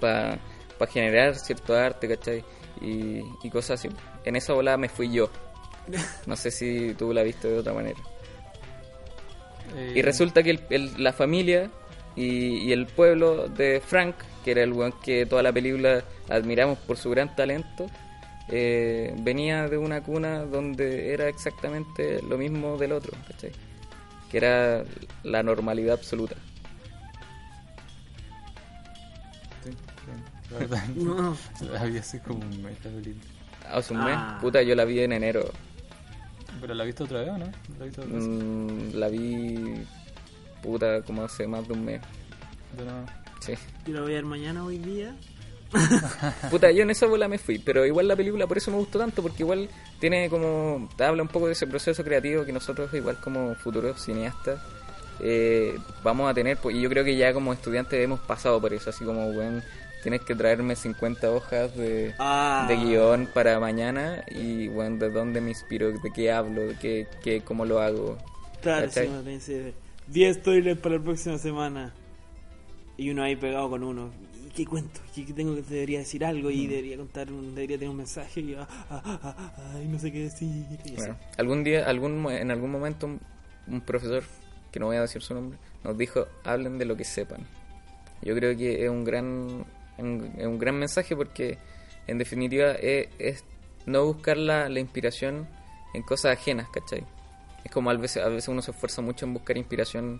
pa, pa generar cierto arte, ¿cachai? Y, y cosas así. En esa ola me fui yo. <laughs> No sé si tú la viste de otra manera. Eh, Y resulta que el- el- la familia y, y el pueblo de Frank, que era el weón que toda la película admiramos por su gran talento, eh, venía de una cuna donde era exactamente lo mismo del otro, ¿cachai? Que era la normalidad absoluta. Sí. La verdad, <laughs> No. <laughs> la vi así como un mes la película. Hace un mes. Ah. Puta, yo la vi en enero. ¿Pero la viste otra vez o no? ¿La viste otra vez? Mm, la vi. Puta, como hace más de un mes. De nuevo. Sí. Yo lo voy a ver mañana hoy día. <laughs> Puta, yo en esa bola me fui, pero igual la película por eso me gustó tanto, porque igual tiene como, habla un poco de ese proceso creativo que nosotros igual como futuros cineastas eh, vamos a tener, pues, y yo creo que ya como estudiantes hemos pasado por eso, así como, bueno, tienes que traerme 50 hojas de, Ah. de guion para mañana y, bueno, de dónde me inspiro, de qué hablo, de qué, qué, cómo lo hago. Claro, ¿Cachai? sí, me pensé, 10 spoilers para la próxima semana. Y uno ahí pegado con uno. ¿Y qué cuento? ¿Qué tengo que debería decir algo? Y debería contar, debería tener un mensaje. Y ah, ah, ah, ah, ay, no sé qué decir. y. Bueno, algún día, algún, en algún momento, un, profesor, que no voy a decir su nombre, nos dijo, hablen de lo que sepan. Yo creo que es un gran, es un gran mensaje porque, en definitiva, es, es no buscar la, la inspiración en cosas ajenas, ¿cachai? Es como a veces, a veces uno se esfuerza mucho en buscar inspiración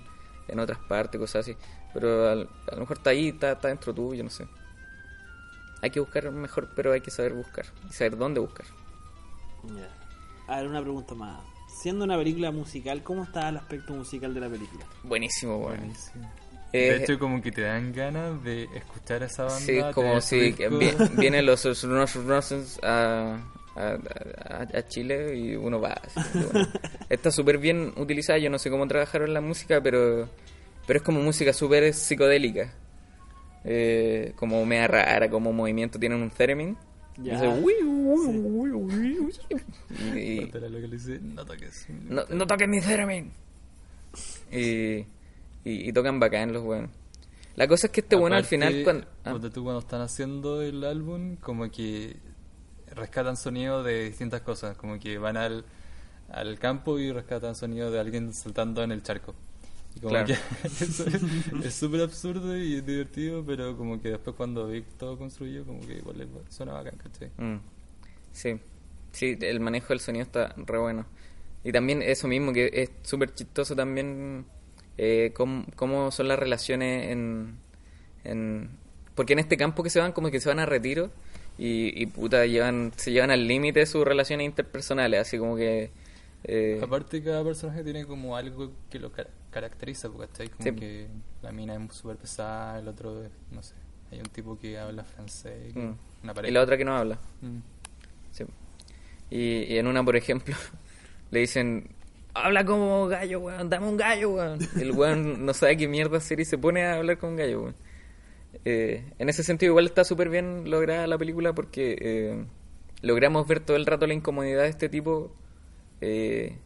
en otras partes, cosas así, pero al- a, lo mejor está ahí, está, está dentro tuyo, no sé. Hay que buscar mejor, pero hay que saber buscar y saber dónde buscar. Ya. A ver, una pregunta más. Siendo una película musical, ¿cómo está el aspecto musical de la película? Buenísimo, bueno. Buenísimo. Eh, de hecho, como que te dan ganas de escuchar a esa banda. Sí, como si <laughs> vienen los Roses a, a, a- a Chile y uno va. así, bueno. <laughs> Está súper bien utilizada, yo no sé cómo trabajaron la música, pero, pero es como música súper psicodélica. Eh, como media rara, como movimiento, tienen un theremin. Y Ya. dice, "Ui, ui, ui, ui, ui". Y- lo que le dice, no toques. no, no toques mi theremin. Y, y, y tocan bacán los buenos. La cosa es que este bueno al Aparte, final... Cuando, ah. tú cuando están haciendo el álbum, como que rescatan sonido de distintas cosas, como que van al, al campo y rescatan sonido de alguien saltando en el charco. Como Claro. que <laughs> es- súper absurdo y es divertido, pero como que después cuando vi todo construido, como que igual suena bacán, ¿cachai? Mm, Sí, sí, el manejo del sonido está re bueno. Y también eso mismo, que es súper chistoso también eh, cómo, cómo son las relaciones en, en... Porque en este campo que se van, como que se van a retiro y, y puta, llevan, se llevan al límite sus relaciones interpersonales, así como que... eh, Aparte cada personaje tiene como algo que lo caracteriza, porque ¿cachai? Como Sí. que la mina es súper pesada, el otro, es, no sé, hay un tipo que habla francés, mm. una y pareja. la otra que no habla. Mm. Sí. Y, y en una, por ejemplo, <laughs> le dicen, habla como gallo, weón, dame un gallo, weón. Y el weón no sabe qué mierda hacer y se pone a hablar con gallo, weón. Eh, en ese sentido igual está súper bien lograda la película porque eh, logramos ver todo el rato la incomodidad de este tipo eh,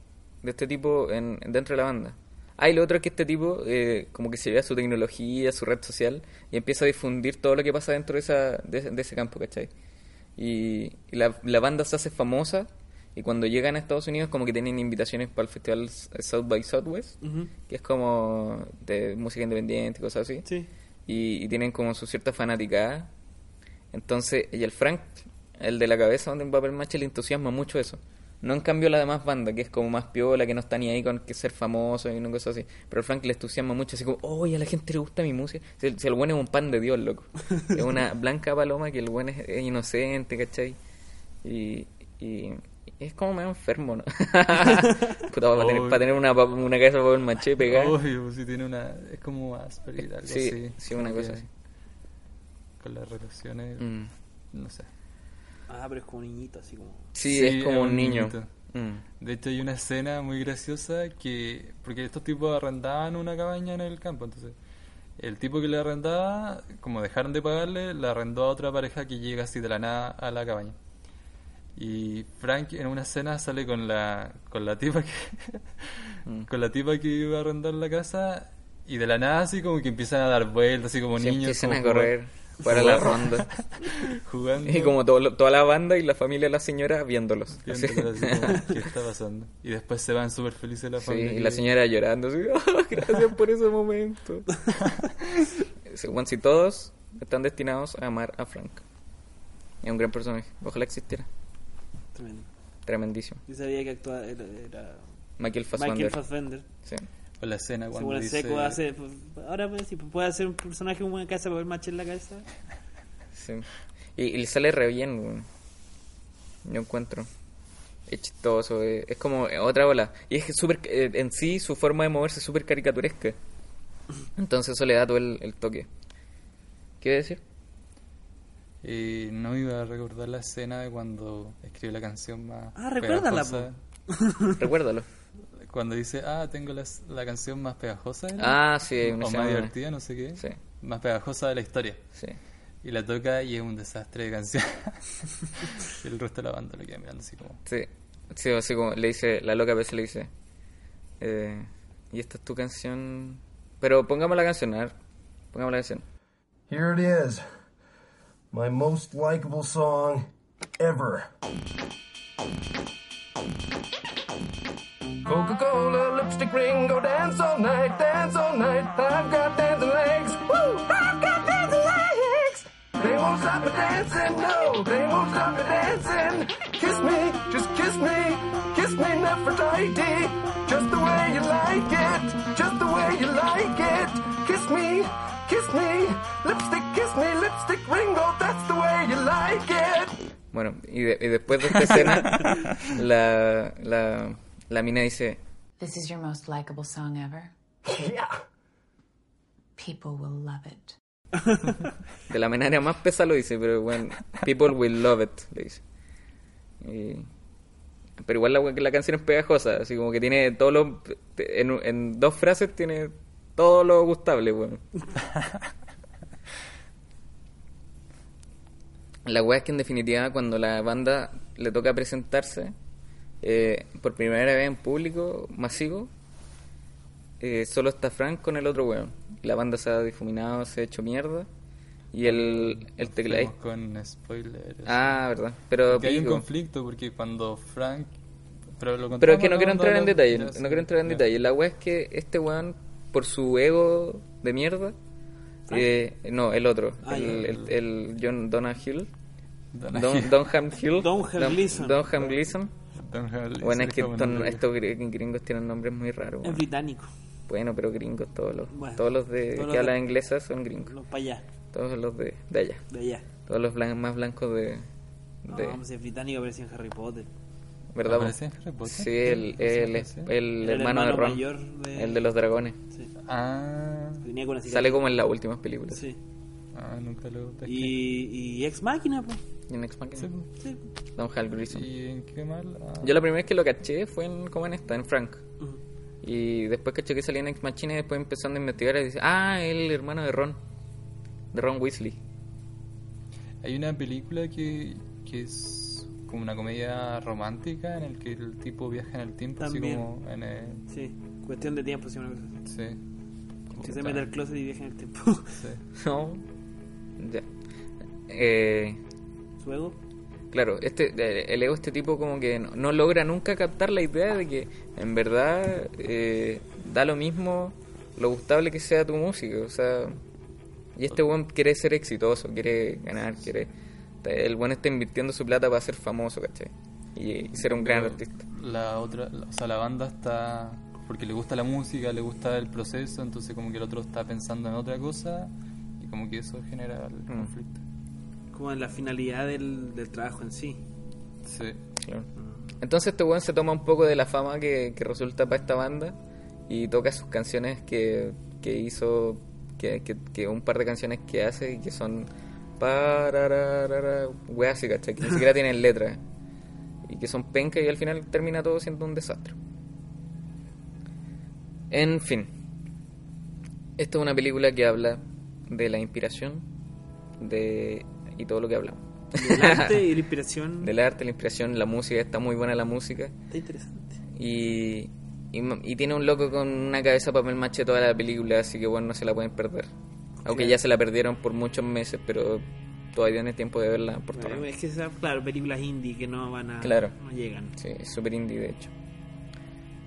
de este tipo en, dentro de la banda. Ah, y lo otro es que este tipo eh, como que se ve a su tecnología, su red social y empieza a difundir todo lo que pasa dentro de, esa, de, de ese campo, ¿cachai? Y, y la, la banda se hace famosa y cuando llegan a Estados Unidos como que tienen invitaciones para el festival South by Southwest, Ujú. que es como de música independiente y cosas así. Sí. Y, y tienen como su cierta fanaticada. Entonces, y el Frank, el de la cabeza donde va a Match, le entusiasma mucho eso. No en cambio la demás banda, que es como más piola, que no está ni ahí con que ser famoso y una cosa así. Pero Frank le entusiasma mucho, así como, oye, a la gente le gusta mi música. Si el, si el buen es un pan de Dios, loco. <laughs> es una blanca paloma que el buen es, es inocente, ¿cachai? Y, y, es como medio enfermo, ¿no? <laughs> Puta, para, tener, para tener una, una cabeza para el maché pegada. Obvio, si tiene una. Es como Asperger, algo Sí, así. sí, una cosa así. Con las relaciones, Mm. no sé. Ah, pero es como un niñito, así como. Sí, Sí, es como es un un niño. Mm. De hecho, hay una escena muy graciosa que. Porque estos tipos arrendaban una cabaña en el campo, entonces. El tipo que le arrendaba, como dejaron de pagarle, le arrendó a otra pareja que llega así de la nada a la cabaña. Y Frank en una escena sale con la con la tipa que Mm. <laughs> con la tipa que iba a arrendar la casa y de la nada así como que empiezan a dar vueltas así como Se niños empiezan como a correr para la ronda. <laughs> jugando Y como todo lo- toda la banda y la familia de la señora viéndolos. Así. viéndolo así como, <laughs> ¿qué está pasando? Y después se van súper felices la Sí, familia. y la señora llorando. Así, "Ah, gracias por ese momento. <laughs> Según si todos están destinados a amar a Frank. Es un gran personaje. Ojalá existiera. Tremendo. Tremendísimo. Yo sabía que actuaba. Era, era Michael Fassbender. Michael Fassbender. Sí. O la escena cuando Según el dice... seco hace. pues, Ahora pues, sí, pues, puede hacer un personaje con una cabeza para ver macho en la cabeza. Sí. Y, y le sale re bien, weón. Yo encuentro. Es chistoso, eh, es como otra ola. Y es que súper, eh, en sí su forma de moverse es súper caricaturesca. Entonces eso le da todo el, el toque. ¿Qué iba a decir? Y no iba a recordar la escena de cuando escribe la canción más. Ah, recuérdala. Recuérdalo. <laughs> Cuando dice, ah, tengo la, la canción más pegajosa. ¿era? Ah, sí, o más divertida, no sé qué. Sí. Más pegajosa de la historia. Sí. Y la toca y es un desastre de canción. y <laughs> el resto de la banda lo queda mirando así como. Sí, sí, así como le dice, la loca a veces le dice, eh, y esta es tu canción, pero pongamos la canción, a ver, pongamos la canción. Here it is. My most likable song ever. Coca-Cola, lipstick ring, go dance all night, dance all night. I've got dancing legs. Woo! I've got dancing legs. They won't stop me dancing, no, they won't stop me dancing. Kiss me, just kiss me, kiss me, Nefertiti. Just the way you like it, just the way you like it. Kiss me, kiss me, lipstick, kiss me, lipstick ringo, that's the way you like it. Bueno, y, de- y después de esta escena, <laughs> la, la, la mina dice, This is your most likable song ever. <laughs> Yeah. People will love it. <laughs> de la manera más pesada lo dice, pero bueno, people will love it, le dice. Y- pero igual la, la canción es pegajosa, así como que tiene todo lo, en, en dos frases tiene todo lo gustable, bueno. <laughs> La weá es que en definitiva cuando la banda le toca presentarse eh, por primera vez en público masivo, eh, solo está Frank con el otro weón. La banda se ha difuminado, se ha hecho mierda. Y el, el. Estamos con spoilers. Ah, verdad. Pero, Que hay un conflicto porque cuando Frank. Pero, lo Pero es que no quiero entrar en detalle. No quiero entrar en detalle. La weá es que este weón, por su ego de mierda... eh, no, el otro. Ah, el, el, el John Donahill. Don- Don, Donham Hill. Donham Don- Bueno, es que dejó estos, gringos tienen nombres muy raros. Es weón. británico. Bueno, pero gringos todos los. Bueno, todos los de todos los que hablan inglesa son gringos. No, para allá, Todos los de, de allá. de allá. Todos los blan- más blancos de. No, de vamos, es británico, aparecía en Harry Potter. ¿Verdad? po? ¿Aparece en Harry Potter? Sí, el, el, el, hermano de Ron. mayor de- El de los dragones. Sí. Ah, Venía con. Sale como en las últimas películas. Sí. Ah, nunca lo pesqué. Y, y Ex Máquina, pues. Y en Ex Machina. Sí, po. Sí. Don Hal Gleason. ¿Y en qué mal? Ah, Yo la primera vez que lo caché fue en, como en esta, en Frank. Y después caché que salía en Ex Machina y después empezando a investigar y dice, ah, el hermano de Ron. De Ron Weasley. Hay una película que, que es como una comedia romántica en el que el tipo viaja en el tiempo, También. así como en el... Sí. Cuestión de tiempo, sí, una cosa así. Sí. Que se mete al closet y viaja en el tiempo. sí. <laughs> No. Ya. Eh, Su ego. Claro, este, el ego este tipo como que no, no logra nunca captar la idea de que en verdad eh, da lo mismo lo gustable que sea tu música, o sea, y este buen quiere ser exitoso, quiere ganar, quiere, el buen está invirtiendo su plata para ser famoso, ¿cachai? Y, y ser un gran Pero artista. La otra, o sea, la banda está porque le gusta la música, le gusta el proceso, entonces como que el otro está pensando en otra cosa como que eso genera el Mm. conflicto. Como en la finalidad del, del trabajo en sí. Sí. Claro. Entonces este weón se toma un poco de la fama que, que resulta para esta banda y toca sus canciones que, que hizo, que, que, que un par de canciones que hace y que son parararara, weas así, ¿cachai? Que ni siquiera <laughs> tienen letra y que son penca y al final termina todo siendo un desastre. En fin, esta es una película que habla de la inspiración de y todo lo que hablamos. Del arte y la <laughs> inspiración. Del arte, la inspiración, la música, está muy buena la música. Está interesante. Y, y, y tiene un loco con una cabeza papel maché toda la película, así que bueno, no se la pueden perder. Aunque ya se la perdieron por muchos meses, pero todavía no es tiempo de verla por todo Bueno, lado. es que esas, claro, películas indie que no van a. Claro. No llegan. Sí, es súper indie de hecho.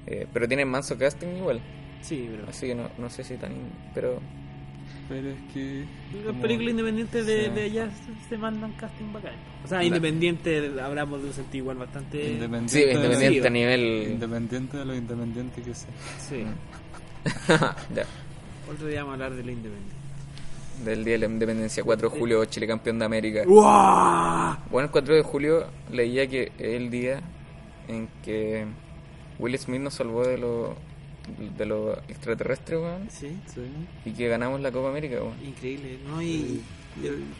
Eh, pero tiene manso casting igual, Sí, pero. así que no, no sé si tan pero Pero es que... Las películas independientes de, Sí. de allá se, mandan casting bacán. O sea, independiente, hablamos de un sentido igual bastante. Independiente, sí, independiente a nivel... Independiente de lo independiente que sea. Sí. <laughs> <laughs> ya. Otro día vamos a hablar de la independencia. Del Día de la Independencia, 4 de julio, Chile campeón de América. ¡Wow! Bueno, el 4 de julio leía que es el día en que Will Smith nos salvó de lo, de lo extraterrestre, weón. Sí, Y que ganamos la Copa América, weón. increíble. ¿no? Y,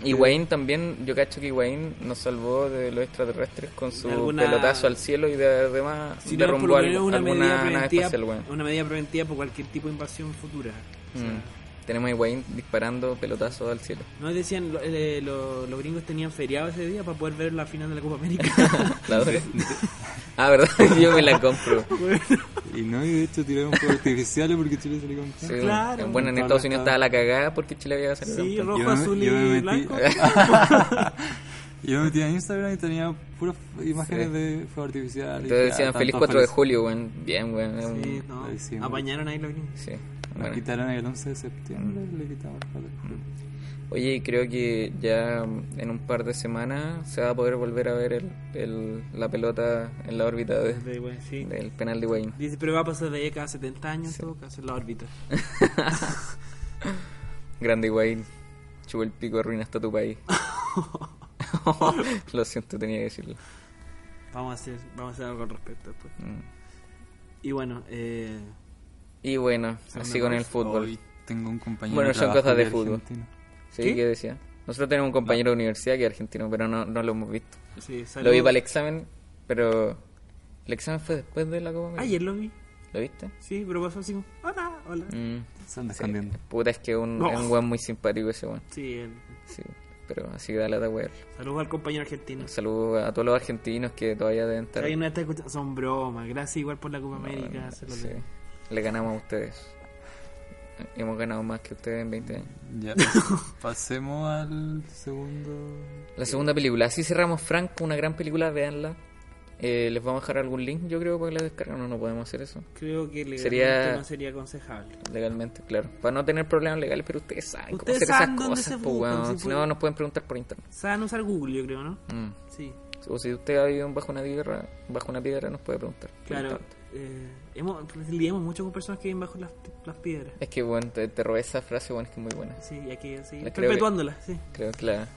Y Wayne también, yo cacho que Wayne nos salvó de los extraterrestres con su Alguna- pelotazo al cielo y de, además si no, derrumbó lo al- menos una medida, alguna nave preventiva, espacial, weón. una medida preventiva por cualquier tipo de invasión futura. O sea, Mm. Tenemos a Wayne disparando pelotazos al cielo. No decían, lo- eh, lo- los gringos tenían feriado ese día para poder ver la final de la Copa América. <laughs> La ah, ¿verdad? <laughs> yo me la compro. Y no, y de hecho tiraron fuegos artificiales porque Chile salió campeón. Sí, Claro. Bueno, en Estados Unidos estaba- la cagada porque Chile había salido sí, rojo, Yo azul yo me y metí- blanco. <laughs> Yo me metí a Instagram y tenía puras imágenes de fuegos artificiales. y Entonces decían feliz tanto 4 de julio, weón. Bien, un- Sí, no, Ahí sí, apañaron ahí los gringos. sí. Nos Bueno. quitaron el 11 de septiembre y le quitamos el 4 de julio. Oye, y creo que ya en un par de semanas se va a poder volver a ver el, el- la pelota en la órbita de- De- sí. del penal de Wayne. Dice, pero va a pasar de ahí a cada 70 años, en todo caso, en la órbita. <laughs> Grande Wayne. Chupa el pico, arruinaste a tu país. <laughs> <laughs> Lo siento, tenía que decirlo. Vamos a hacer, vamos a hacer algo al respecto después. Mm. Y bueno, eh, Y bueno, así con el fútbol. Hoy tengo un compañero Bueno, son cosas de fútbol. argentino. Sí, ¿Qué? ¿qué decía? Nosotros tenemos un compañero de universidad que es argentino, pero no, no lo hemos visto. sí, Lo vi para el examen, pero el examen fue después de la Copa América. Ayer lo vi. ¿Lo viste? Sí, pero pasó así como, hola, hola. Mm, Se anda sí. escondiendo. Puta, es que es un, No. es un weón muy simpático ese weón. Sí, el- Sí, pero así da la da weón. saludos al compañero argentino. Saludos a todos los argentinos que todavía deben estar. Alguien no está escuchando, son bromas. Gracias igual por la Copa América. Sí. Le ganamos a ustedes. Hemos ganado más que ustedes en 20 años. Ya. <laughs> Pasemos al segundo. La segunda película, así cerramos Frank, una gran película, véanla. Eh, les vamos a dejar algún link, yo creo, para que la descarguen. No, no podemos hacer eso Creo que legalmente Sería- no sería aconsejable. legalmente, claro. Para no tener problemas legales, pero ustedes saben Ustedes cómo hacer saben esas dónde cosas, se pues, weón. sí, Si pues. no, nos pueden preguntar por internet. Saben usar Google, yo creo, ¿no? Mm. Sí, O si usted ha vivido bajo una piedra, bajo una piedra nos puede preguntar. claro. Eh, hemos, lidiamos mucho con personas que viven bajo las, las piedras. Es que, bueno, te, te robé esa frase, bueno, es que es muy buena. Sí, y hay que seguir La creo que- perpetuándola, sí. Creo que la,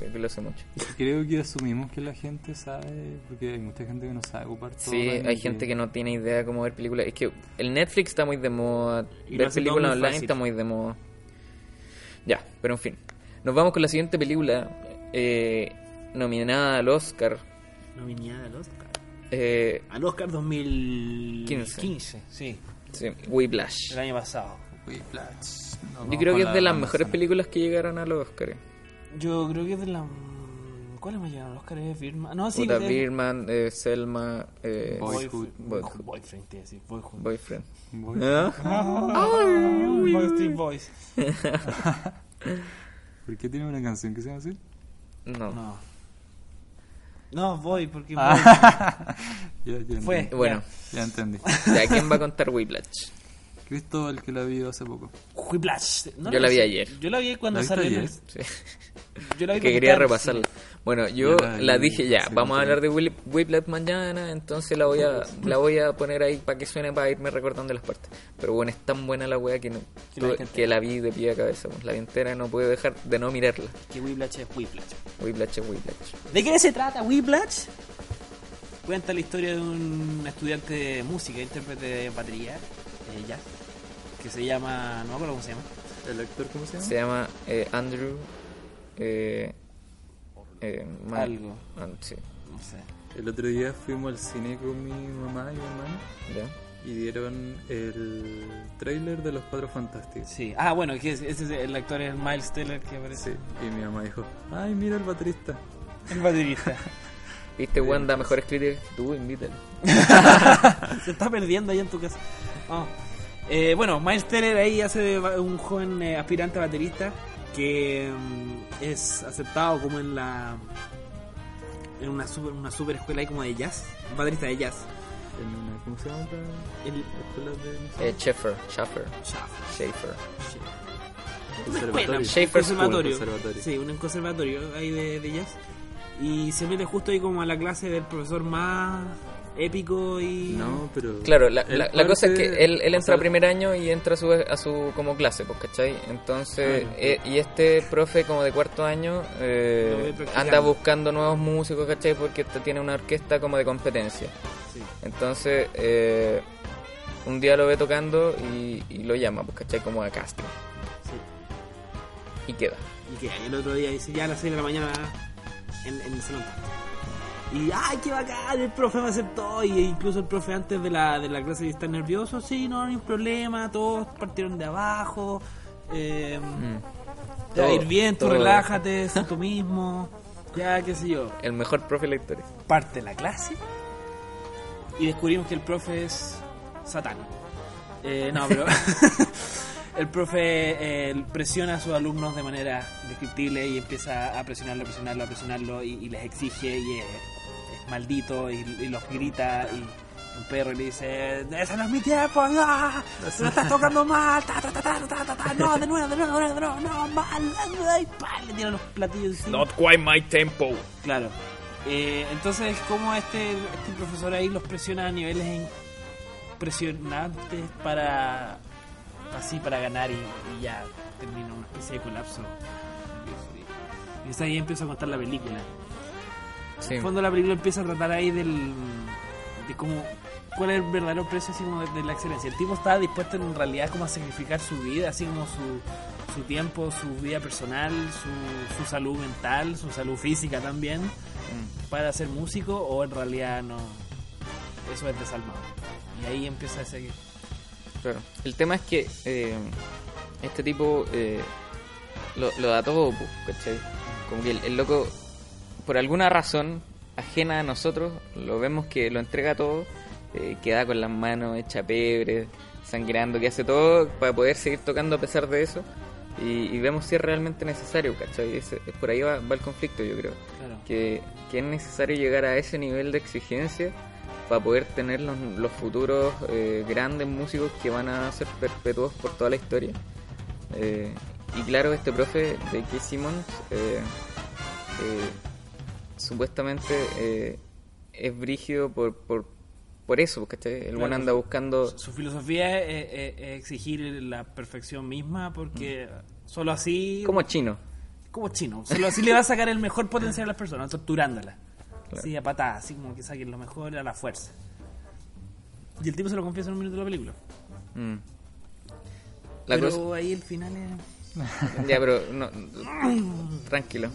creo que lo sé mucho. Creo que asumimos que la gente sabe, porque hay mucha gente que no sabe ocupar todo. Sí, hay gente que no tiene idea cómo ver películas. Es que el Netflix está muy de moda. Y ver películas online fácil. está muy de moda. Ya, pero en fin. Nos vamos con la siguiente película. eh, nominada al Oscar. Nominada al Oscar. Eh, Al Oscar 2015. Sí, sí, Whiplash. el año pasado. Whiplash. Nos Yo creo que es de las mejores películas que llegaron a los Oscars. Yo creo que es de la. ¿Cuál hemos llegado al Oscar? ¿Es Birdman? No, sí, Puta, es- Birdman, eh, Selma, eh, Boyhood. Boyhood. Boyfriend, te iba a decir, Boyhood. Boyfriend. Voy- ¿Ah? <laughs> Backstreet Boys. <laughs> ¿Por qué tiene una canción que se llama así? No. No. No, voy, porque <laughs> Ya, ya Fue. Bueno, Ya entendí. ¿ya quién va a contar Whiplash? Cristóbal, que la vi hace poco. Whiplash. No Yo la vi ayer. Yo la vi cuando ¿La viste salió. el-? Sí. <laughs> Yo la vi que cuando quería repasarla. Bueno, yo la dije ya, vamos a hablar de Whip- Whiplash mañana, entonces la voy a <laughs> la voy a poner ahí para que suene para irme recordando las partes. Pero bueno, es tan buena la wea que, no, Que la tuve- gente- que la vi de pie a cabeza, pues, la vi entera, no puedo dejar de no mirarla. Que Whiplash es Whiplash. Whiplash es Whiplash. ¿De qué se trata Whiplash? Cuenta la historia de un estudiante de música, intérprete de batería, eh, jazz, que se llama, no me acuerdo cómo se llama. ¿El actor cómo se llama? Se llama eh, Andrew eh, eh, Algo. ah, sí, No sé. El otro día fuimos al cine con mi mamá y mi hermano ya. y dieron el trailer de Los Cuatro Fantásticos. Sí. Ah, bueno, que es- ese es el actor es Miles Teller que aparece. Sí, y mi mamá dijo, ay, mira el baterista. El baterista. <laughs> ¿Viste Wanda mejores críticas que tú? Invítale. <laughs> Se está perdiendo ahí en tu casa. Eh, bueno, Miles Teller ahí hace un joven eh, aspirante a baterista que mm, es aceptado como en la en una super, una super escuela ahí como de jazz, un baterista de jazz. En una, ¿Cómo se llama la El escuela de? Eh, Schaeffer, Schaeffer. Schaeffer. Conservatorio. School, conservatorio. conservatorio. Sí, un conservatorio ahí de, de jazz. Y se mete justo ahí como a la clase del profesor más épico y... No, pero. Claro, la, la- la cosa es que él, entra a primer año y entra a su, a su como clase, pues, ¿cachai? Entonces, Ah, eh, y este profe como de cuarto año eh, anda buscando nuevos músicos, ¿cachai? Porque este tiene una orquesta como de competencia. Sí. Entonces, eh, un día lo ve tocando y, y lo llama, pues, ¿cachai? Como a casting. Y queda. Y que el otro día dice, ya a las 6 de la mañana en, en el salón. Y, ay, qué bacán, el profe me aceptó. Y incluso el profe antes de la, de la clase está nervioso. Sí, no, no hay problema, todos partieron de abajo. Eh, Te va a ir bien, tú todo. relájate, sé tú <laughs> mismo. Ya, qué sé yo. El mejor profe de la historia. Parte la clase y descubrimos que el profe es Satán. Eh, no, pero <laughs> el profe eh, presiona a sus alumnos de manera descriptible y empieza a presionarlo, a presionarlo, a presionarlo y, y les exige y es maldito y, y los grita y un perro y le dice ese no es mi tiempo, lo estás tocando mal, ta, ta, ta, ta, ta, ta, ta, no, de nuevo, de nuevo, de nuevo, de nuevo, no, mal, ay, pa, le tiran los platillos encima. quite my tempo. Claro. Eh, entonces, como este, este profesor ahí los presiona a niveles impresionantes para así para ganar y, y ya termina una especie de colapso. Y, y entonces ahí empieza a contar la película. Sí. En el fondo la película empieza a tratar ahí del de cómo cuál es el verdadero precio así como de, de la excelencia. El tipo estaba dispuesto en realidad como a sacrificar su vida, así como su, su tiempo, su vida personal, su, su salud mental, su salud física también, para ser músico o en realidad no. Eso es desalmado. Y ahí empieza a seguir. Claro. El tema es que eh, este tipo eh, lo, lo da todo, ¿cachai? Como que el, el loco, por alguna razón ajena a nosotros, lo vemos que lo entrega todo, eh, queda con las manos hecha pebre, sangrando, que hace todo para poder seguir tocando a pesar de eso. Y, y vemos si es realmente necesario, ¿cachai? Ese- por ahí va, va el conflicto, yo creo. Claro. Que, que es necesario llegar a ese nivel de exigencia para poder tener los, los futuros eh, grandes músicos que van a ser perpetuos por toda la historia. Eh, y claro, este profe de Keith Simmons eh, supuestamente eh, es brígido por, por, por eso, ¿cachai? El buen Claro, anda buscando... Su filosofía es, es- es exigir la perfección misma porque solo así... Como chino. como chino. Solo así le va a sacar el mejor potencial a las personas, torturándolas. Claro. Así a patadas, así como que saquen lo mejor a la fuerza. Y el tipo se lo confiesa en un minuto de la película. Mm. La Pero cosa- ahí el final es... <laughs> Ya, pero no, tranquilo.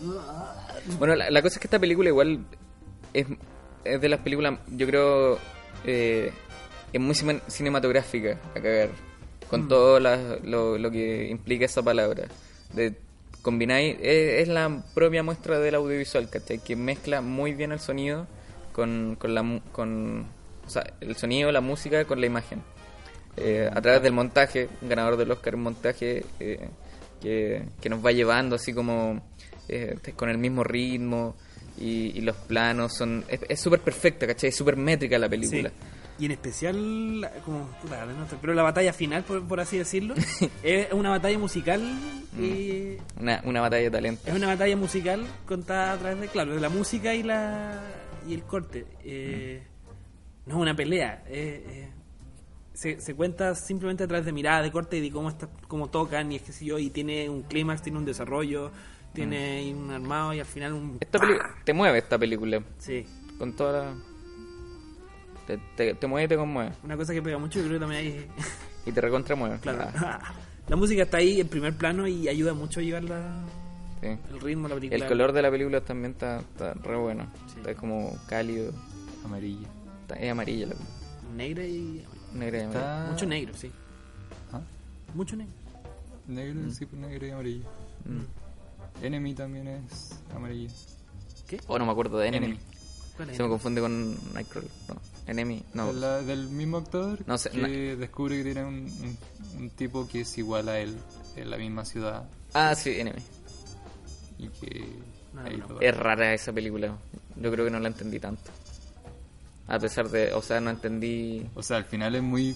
Bueno, la, la cosa es que esta película igual es, es de las películas, yo creo, eh, es muy cine- cinematográfica a cagar. Con todo la- lo, lo que implica esa palabra. De combináis, es, es la propia muestra del audiovisual, ¿cachai? Que mezcla muy bien el sonido con, con la con, o sea, el sonido, la música con la imagen. Eh, a través del montaje, ganador del Oscar en montaje, eh, que, que nos va llevando así como eh, con el mismo ritmo y, y los planos son es es súper perfecta, ¿cachai? Es súper métrica la película. Sí. Y en especial, como, pero la batalla final, por, por así decirlo, <laughs> es una batalla musical y Una, una batalla de talento. es una batalla musical contada a través de, claro, de la música y la y el corte. Eh, No es una pelea, eh, se, se cuenta simplemente a través de mirada, de corte y de cómo, está, cómo tocan y es que sé yo, y tiene un clímax, tiene un desarrollo, tiene un armado y al final un... Esta te mueve esta película Sí, con toda la te, te, te mueve y te conmueve una cosa que pega mucho, yo creo que también hay... y te recontra mueve. Claro. Ah, <laughs> La música está ahí en primer plano y ayuda mucho a llevar la- sí. el ritmo de la película. El color de la película también está, está re bueno. Sí. Está como cálido, Amarilla. está- es amarilla la Negra y... negra y amarilla. Está Mucho negro, sí. ¿Ah? Mucho negro. negro, sí, pues negro y amarillo. Enemy también es amarillo. Oh, no me acuerdo de Enemy. Enemy. ¿Cuál es? Se me confunde con Nightcrawler. No, Enemy, no. Es la- del mismo actor No sé, que descubre que tiene un, un- un tipo que es igual a él en la misma ciudad Ah, sí, Enemy. y que No, no. Es rara esa película. Yo creo que no la entendí tanto. A pesar de, o sea, no entendí. o sea al final es muy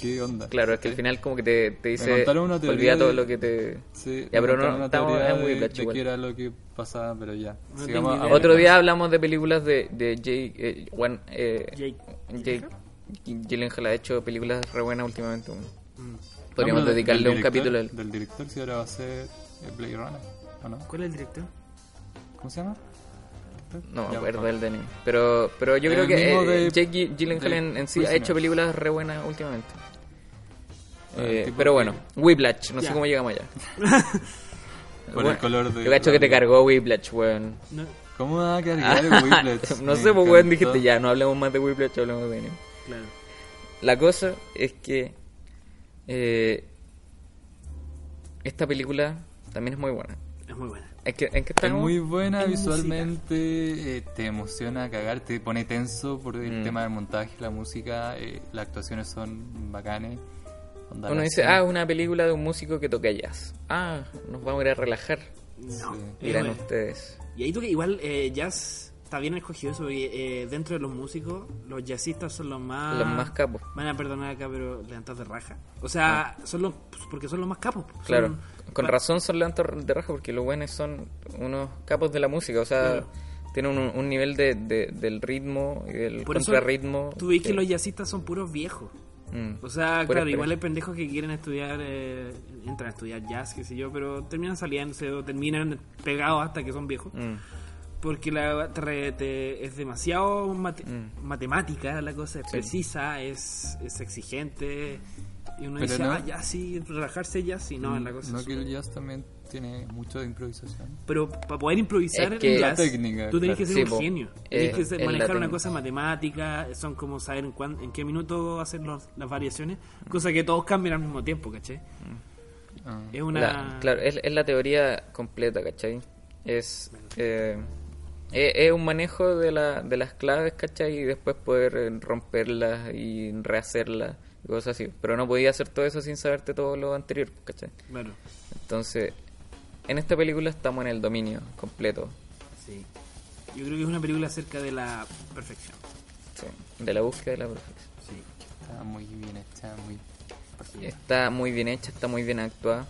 ¿Qué onda? Claro, es que al final como que te, te dice, contaron una teoría olvida todo de- lo que te... Sí, Ya, pero no, una estamos teoría en de, de qué era lo que pasaba, pero ya. No Sigamos idea. Otro día hablamos de películas de, de Jake... Eh, Juan, eh, Jake. Jake Gyllenhaal ha hecho películas re buenas últimamente. Mm. Podríamos No, dedicarle un director- capítulo a él. Del director, si ahora va a ser eh, Blade Runner, ¿o no? ¿Cuál es el director? ¿Cómo se llama? No me acuerdo del de name. Pero, pero yo El creo que eh, de- Jake Gy- Gyllenhaal de en, en sí ha hecho películas re buenas últimamente. Ah, Eh, pero que- bueno, Whiplash, no sé cómo llegamos allá. <laughs> Por Bueno, el color de. Yo cacho que te cargó Whiplash, weón. No, ¿Cómo va a cargar <laughs> Whiplash? no Me sé, pues weón, dijiste ya, no hablemos más de Whiplash, hablemos de anime. claro. La cosa es que eh, esta película también es muy buena. Es muy buena. ¿En qué, en qué Es estamos? muy buena En visualmente, eh, te emociona a cagar, te pone tenso por el Mm. tema del montaje, la música, eh, las actuaciones son bacanes. Onda Uno dice, ah, una película de un músico que toca jazz. Ah, nos vamos a ir a relajar. No. Sí. Dirán Eh, ustedes. Y ahí tú que igual eh, jazz está bien escogido eso porque eh, dentro de los músicos, los jazzistas son los más... Los más capos. Van a perdonar acá, pero levantas de raja. O sea, son los, porque son los más capos. Son- Claro, con pa- razón son levantos de raja porque los buenos son unos capos de la música, o sea, tienen un, un nivel de, de- del ritmo y del Por contrarritmo. tú ves que que- los jazzistas son puros viejos. Mm. O sea, Pura claro, igual hay pendejos que quieren estudiar, eh, entran a estudiar jazz, qué sé yo, pero terminan saliéndose o terminan pegados hasta que son viejos. Mm. Porque la te te- es demasiado mate- Mm. matemática la cosa, es precisa, es, es exigente. Y uno Pero dice, no- ah, ya sí, relajarse ya sí, no, en la cosa. No es- que el jazz también tiene mucho de improvisación. Pero para poder improvisar Es que- en La jazz, técnica, tú tenés claro. que ser Sí, un genio. Eh, Tenés que es manejar una cosa matemática, son como saber en, cuán- en qué minuto hacer los- las variaciones, cosa que todos cambian al mismo tiempo, ¿cachai? Ah. Es una... La- claro, es, es la teoría completa, ¿cachai? Es, eh, es, es un manejo de, la, de las claves, ¿cachai? Y después poder eh, romperlas y rehacerlas y cosas así. Pero no podía hacer todo eso sin saberte todo lo anterior, ¿cachai? Claro, Entonces, en esta película estamos en el dominio completo sí. Yo creo que es una película acerca de la perfección. sí, de la búsqueda de la perfección. Sí. Está muy bien hecha, muy... Está muy bien hecha, está muy bien actuada.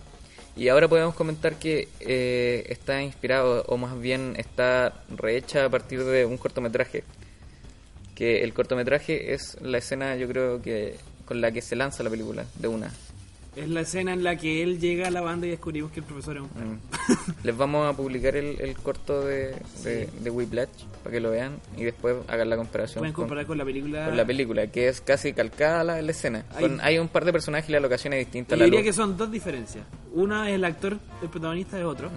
Y ahora podemos comentar que eh, está inspirado, o más bien está rehecha a partir de un cortometraje. Que el cortometraje es la escena, yo creo que con la que se lanza la película, de una. Es la escena en la que él llega a la banda y descubrimos que el profesor es un perro. Mm. Les vamos a publicar el, el corto de, de, de Whiplash para que lo vean y después hagan la comparación Pueden comparar con la película. con la película, que es casi calcada la, la escena. Hay- Con- hay un par de personajes y las locaciones distintas. Yo diría luz. que son dos diferencias. Una es el actor, el protagonista es otro,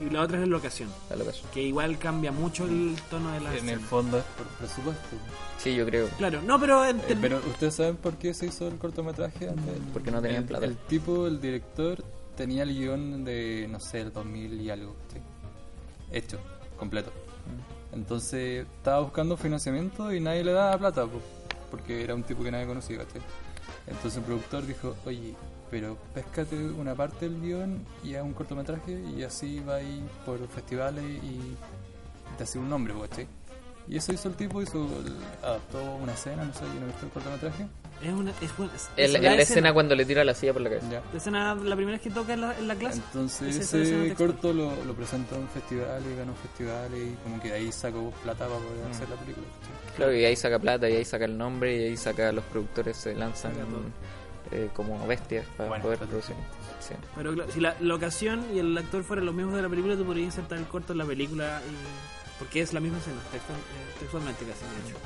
y la otra es la locación. la locación. Que igual cambia mucho el tono de la En el fondo es por presupuesto. Sí, yo creo. Claro, no, pero, Eh, pero ¿ustedes saben por qué se hizo el cortometraje? antes? Porque no tenían el, plata. El tipo, el director, tenía el guion de, no sé, el 2000 y algo. ¿sí? Hecho, completo. Mm. Entonces estaba buscando financiamiento y nadie le daba plata, po, porque era un tipo que nadie conocía. Entonces el productor dijo, oye, pero péscate una parte del guion y haz un cortometraje y así va ahí por festivales y te hace un nombre, ¿cachai? Y eso hizo el tipo, hizo, adaptó una escena, no sé, yo no he visto el cortometraje. es una. Es, buena- es- El- en la escena cuando le tira la silla por la cabeza. Ya. La escena, la primera vez que toca en la, en la clase. Entonces Es escena ese corto lo, lo presentó en festivales, ganó festivales y como que de ahí sacó plata para poder Mm. hacer la película. ¿cachai? Claro, y ahí saca plata, y ahí saca el nombre, y ahí saca los productores, se lanzan Saca todo. Eh, como bestias para Bueno, poder producir. Sí. Pero claro, si la locación y el actor fueran los mismos de la película, tú podrías insertar el corto en la película. y- porque es la misma escena, eh, textualmente casi, de hecho.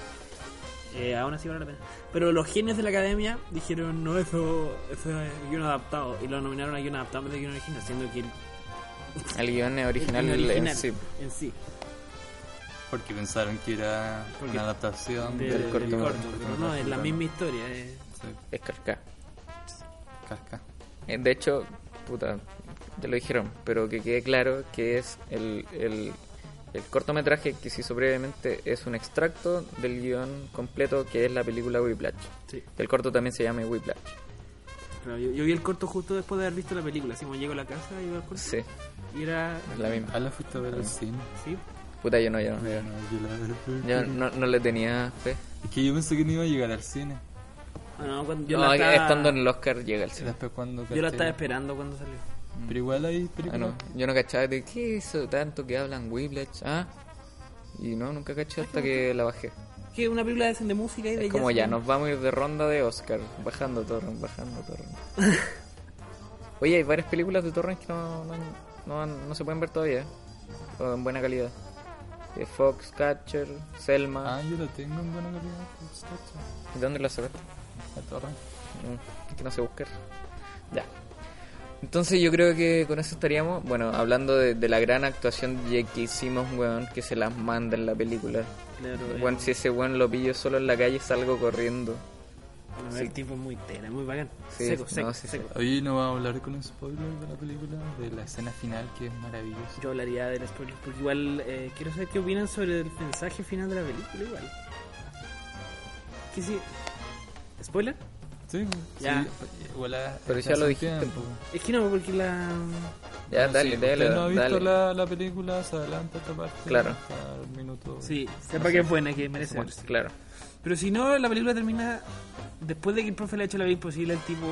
Eh, aún así vale la pena. Pero los genios de la academia dijeron, no, eso, eso es guion adaptado. Y lo nominaron a guion adaptado en vez de guion original, siendo que el, El guion original, el guion en original sí. en sí. Porque pensaron que era Porque- una adaptación del, del, del corto- corto, pero no, es la misma historia. eh. Sí, Es carca. Casca. Eh, De hecho, puta, ya lo dijeron, pero que quede claro que es el, el, el cortometraje que se hizo brevemente es un extracto del guion completo que es la película Whiplash. Sí. El corto también se llama Whiplash. Claro, yo, yo vi el corto justo después de haber visto la película. Así como llego a la casa y veo el corto. Sí, Y era. es la misma. Ah, la fuiste a ver al cine. Sí, Puta, yo no, yo no. Yo la- Yo no, no le tenía fe. Es que yo pensé que no iba a llegar al cine. Ah, no, cuando- yo, No, la estaba, estando en el Oscar llega el cine. después cuando yo la estaba esperando cuando salió. Pero igual hay Ah, películas. no, yo no cachaba de qué hizo tanto que hablan Whiplash, ah. Y no, nunca caché hasta que la bajé. Que una película de, de música y de Es como ya, ¿no? nos vamos a ir de ronda de Oscar, bajando Torrent, bajando Torrent. <laughs> Oye, hay varias películas de Torrent que no, no, no, no se pueden ver todavía, o en buena calidad. Eh, Foxcatcher, Selma. Ah, yo lo tengo en buena calidad. ¿De dónde la sacaste? La torre. Mm, es que no sé buscar. Ya. Entonces yo creo que con eso estaríamos, bueno, hablando de, de la gran actuación de que hicimos, weón, que se las manda en la película. Claro, Weón, eh, si ese weón lo pillo solo en la calle, salgo corriendo. bueno, sí. El tipo es muy tela, muy bacán. Sí, seco, no, seco, sí, seco. Hoy no vamos a hablar con un spoiler de la película, de la escena final que es maravillosa. Yo hablaría del spoiler, porque igual eh, quiero saber qué opinan sobre el mensaje final de la película, igual. ¿Qué sí? ¿Spoiler? Sí, Ya. sí, igual la- Pero ya lo un dijiste, tiempo. Es que no, porque la... Ya, Bueno, dale, si dale, no ha visto dale. La, la película, se adelanta esta parte. Claro. Hasta el minuto. Sí, sepa que es buena, que merece verse. claro. Pero si no, la película termina después de que el profe le ha hecho la vida imposible, el tipo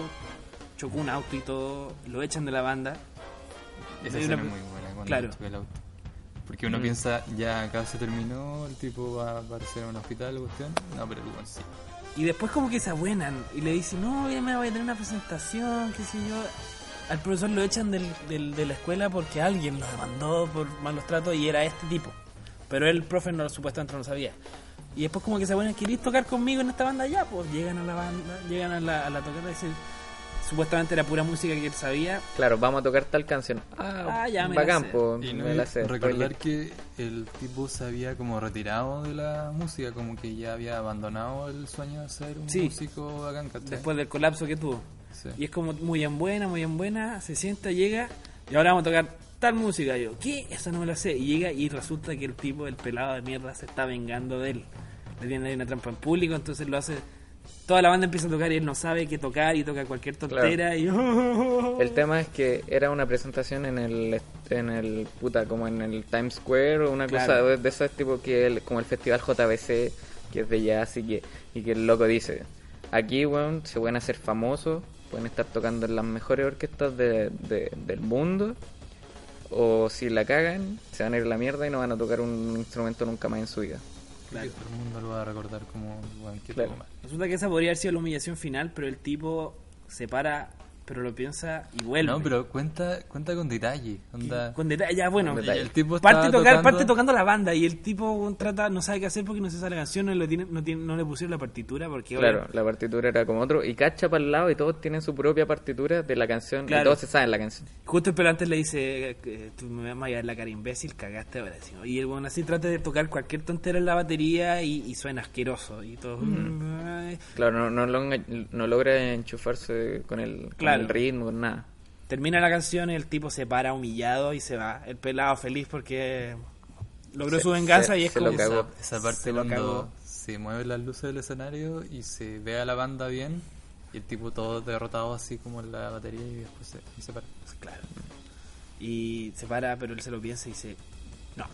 chocó un auto y todo, lo echan de la banda. Esa escena una- es muy buena cuando Claro. choca el auto. Porque uno Mm. piensa, ya acá se terminó, el tipo va a aparecer en un hospital, cuestión. No, pero el sí. Y después como que se abuenan y le dicen, no, ya me voy a tener una presentación, qué sé yo. Al profesor lo echan del, del- de la escuela porque alguien lo demandó por malos tratos y era este tipo. Pero el profe no, supuestamente no lo sabía. Y después como que se abuenan, ¿queréis tocar conmigo en esta banda? Ya, pues llegan a la banda, llegan a la, a la tocata y dicen, supuestamente era pura música que él sabía. Claro, vamos a tocar tal canción. Ah, Ah, ya me la bacán, sé. po, Y no me la sé. recordar que el tipo se había como retirado de la música, como que ya había abandonado el sueño de ser un Sí. músico bacán, ¿cachai? Después del colapso que tuvo. Sí. Y es como muy en buena, muy en buena, se sienta, llega y ahora vamos a tocar tal música. Y yo, ¿qué? Esa no me la sé. Y llega y resulta que el tipo, el pelado de mierda, se está vengando de él. Le tiene ahí una trampa en público, entonces lo hace. Toda la banda empieza a tocar y él no sabe qué tocar y toca cualquier tontera. Y <laughs> El tema es que era una presentación en el, en el, puta, como en el Times Square o una Claro. cosa de, de esas tipo que el, como el festival JBC, que es de jazz y que, y que el loco dice, aquí, weón, se pueden hacer famosos, pueden estar tocando en las mejores orquestas de, de- del mundo, o si la cagan, se van a ir a la mierda y no van a tocar un instrumento nunca más en su vida. Que todo el mundo lo va a recordar como un weón que Claro. resulta que esa podría haber sido la humillación final, pero el tipo se para, pero lo piensa y vuelve. No, pero cuenta, cuenta con detalle. Onda, Con detalle, ya bueno. Con detalle. el tipo parte, tocar, tocando- parte tocando la banda y el tipo trata no sabe qué hacer porque no se sabe la canción, no, lo tiene, no, tiene, no le pusieron la partitura porque Claro, la partitura era como otro, y cacha para el lado y todos tienen su propia partitura de la canción, Claro. y todos se saben la canción. justo el pelante le dice eh, tú me vas a llevar la cara imbécil, cagaste ahora. Y el bueno así trata de tocar cualquier tontera en la batería y, y suena asqueroso y todo. ay. Claro, no, no, no logra enchufarse con el, con Claro. El ritmo, nada. Termina la canción y el tipo se para humillado y se va. El pelado feliz porque logró Se- su venganza se- y es se como lo cagó. Esa parte Se lo cuando cagó. se mueven las luces del escenario y se ve a la banda bien y el tipo todo derrotado así como en la batería y después se, y se para. Claro. Y se para, pero él se lo piensa y dice, no,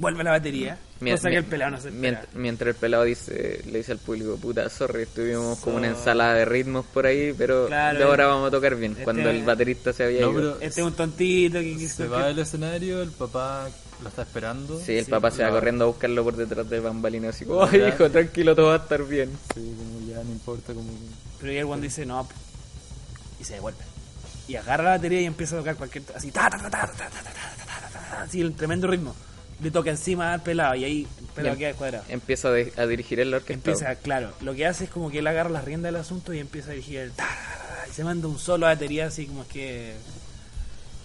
vuelve la batería. Mien- cosa que el pelado no se espera. mient- Mientras el pelado dice, le dice al público, puta, sorry, estuvimos como una So- ensalada de ritmos por ahí, pero Claro, de ahora eh, vamos a tocar bien. este- Cuando el baterista se había No, ido. Este es un tontito que quiso se va del escenario, el papá lo está esperando. Sí, el sí, papá se va corriendo a buscarlo por detrás de bambalinas así como, ay hijo, tranquilo, todo va a estar bien. Sí, como ya no importa, como Pero ya el one dice, no, y se devuelve. Y agarra la batería y empieza a tocar cualquier... Así, ta, ta, ta, ta, ta, ta, ta, ta, ta, ta, ta, ta, así el tremendo ritmo. Le toca encima al pelado y ahí el pelado Y em- queda descuadrado. Empieza a, de- a dirigir el orquesta. Empieza, claro, lo que hace es como que él agarra las riendas del asunto y empieza a dirigir el y se manda un solo a batería así como es que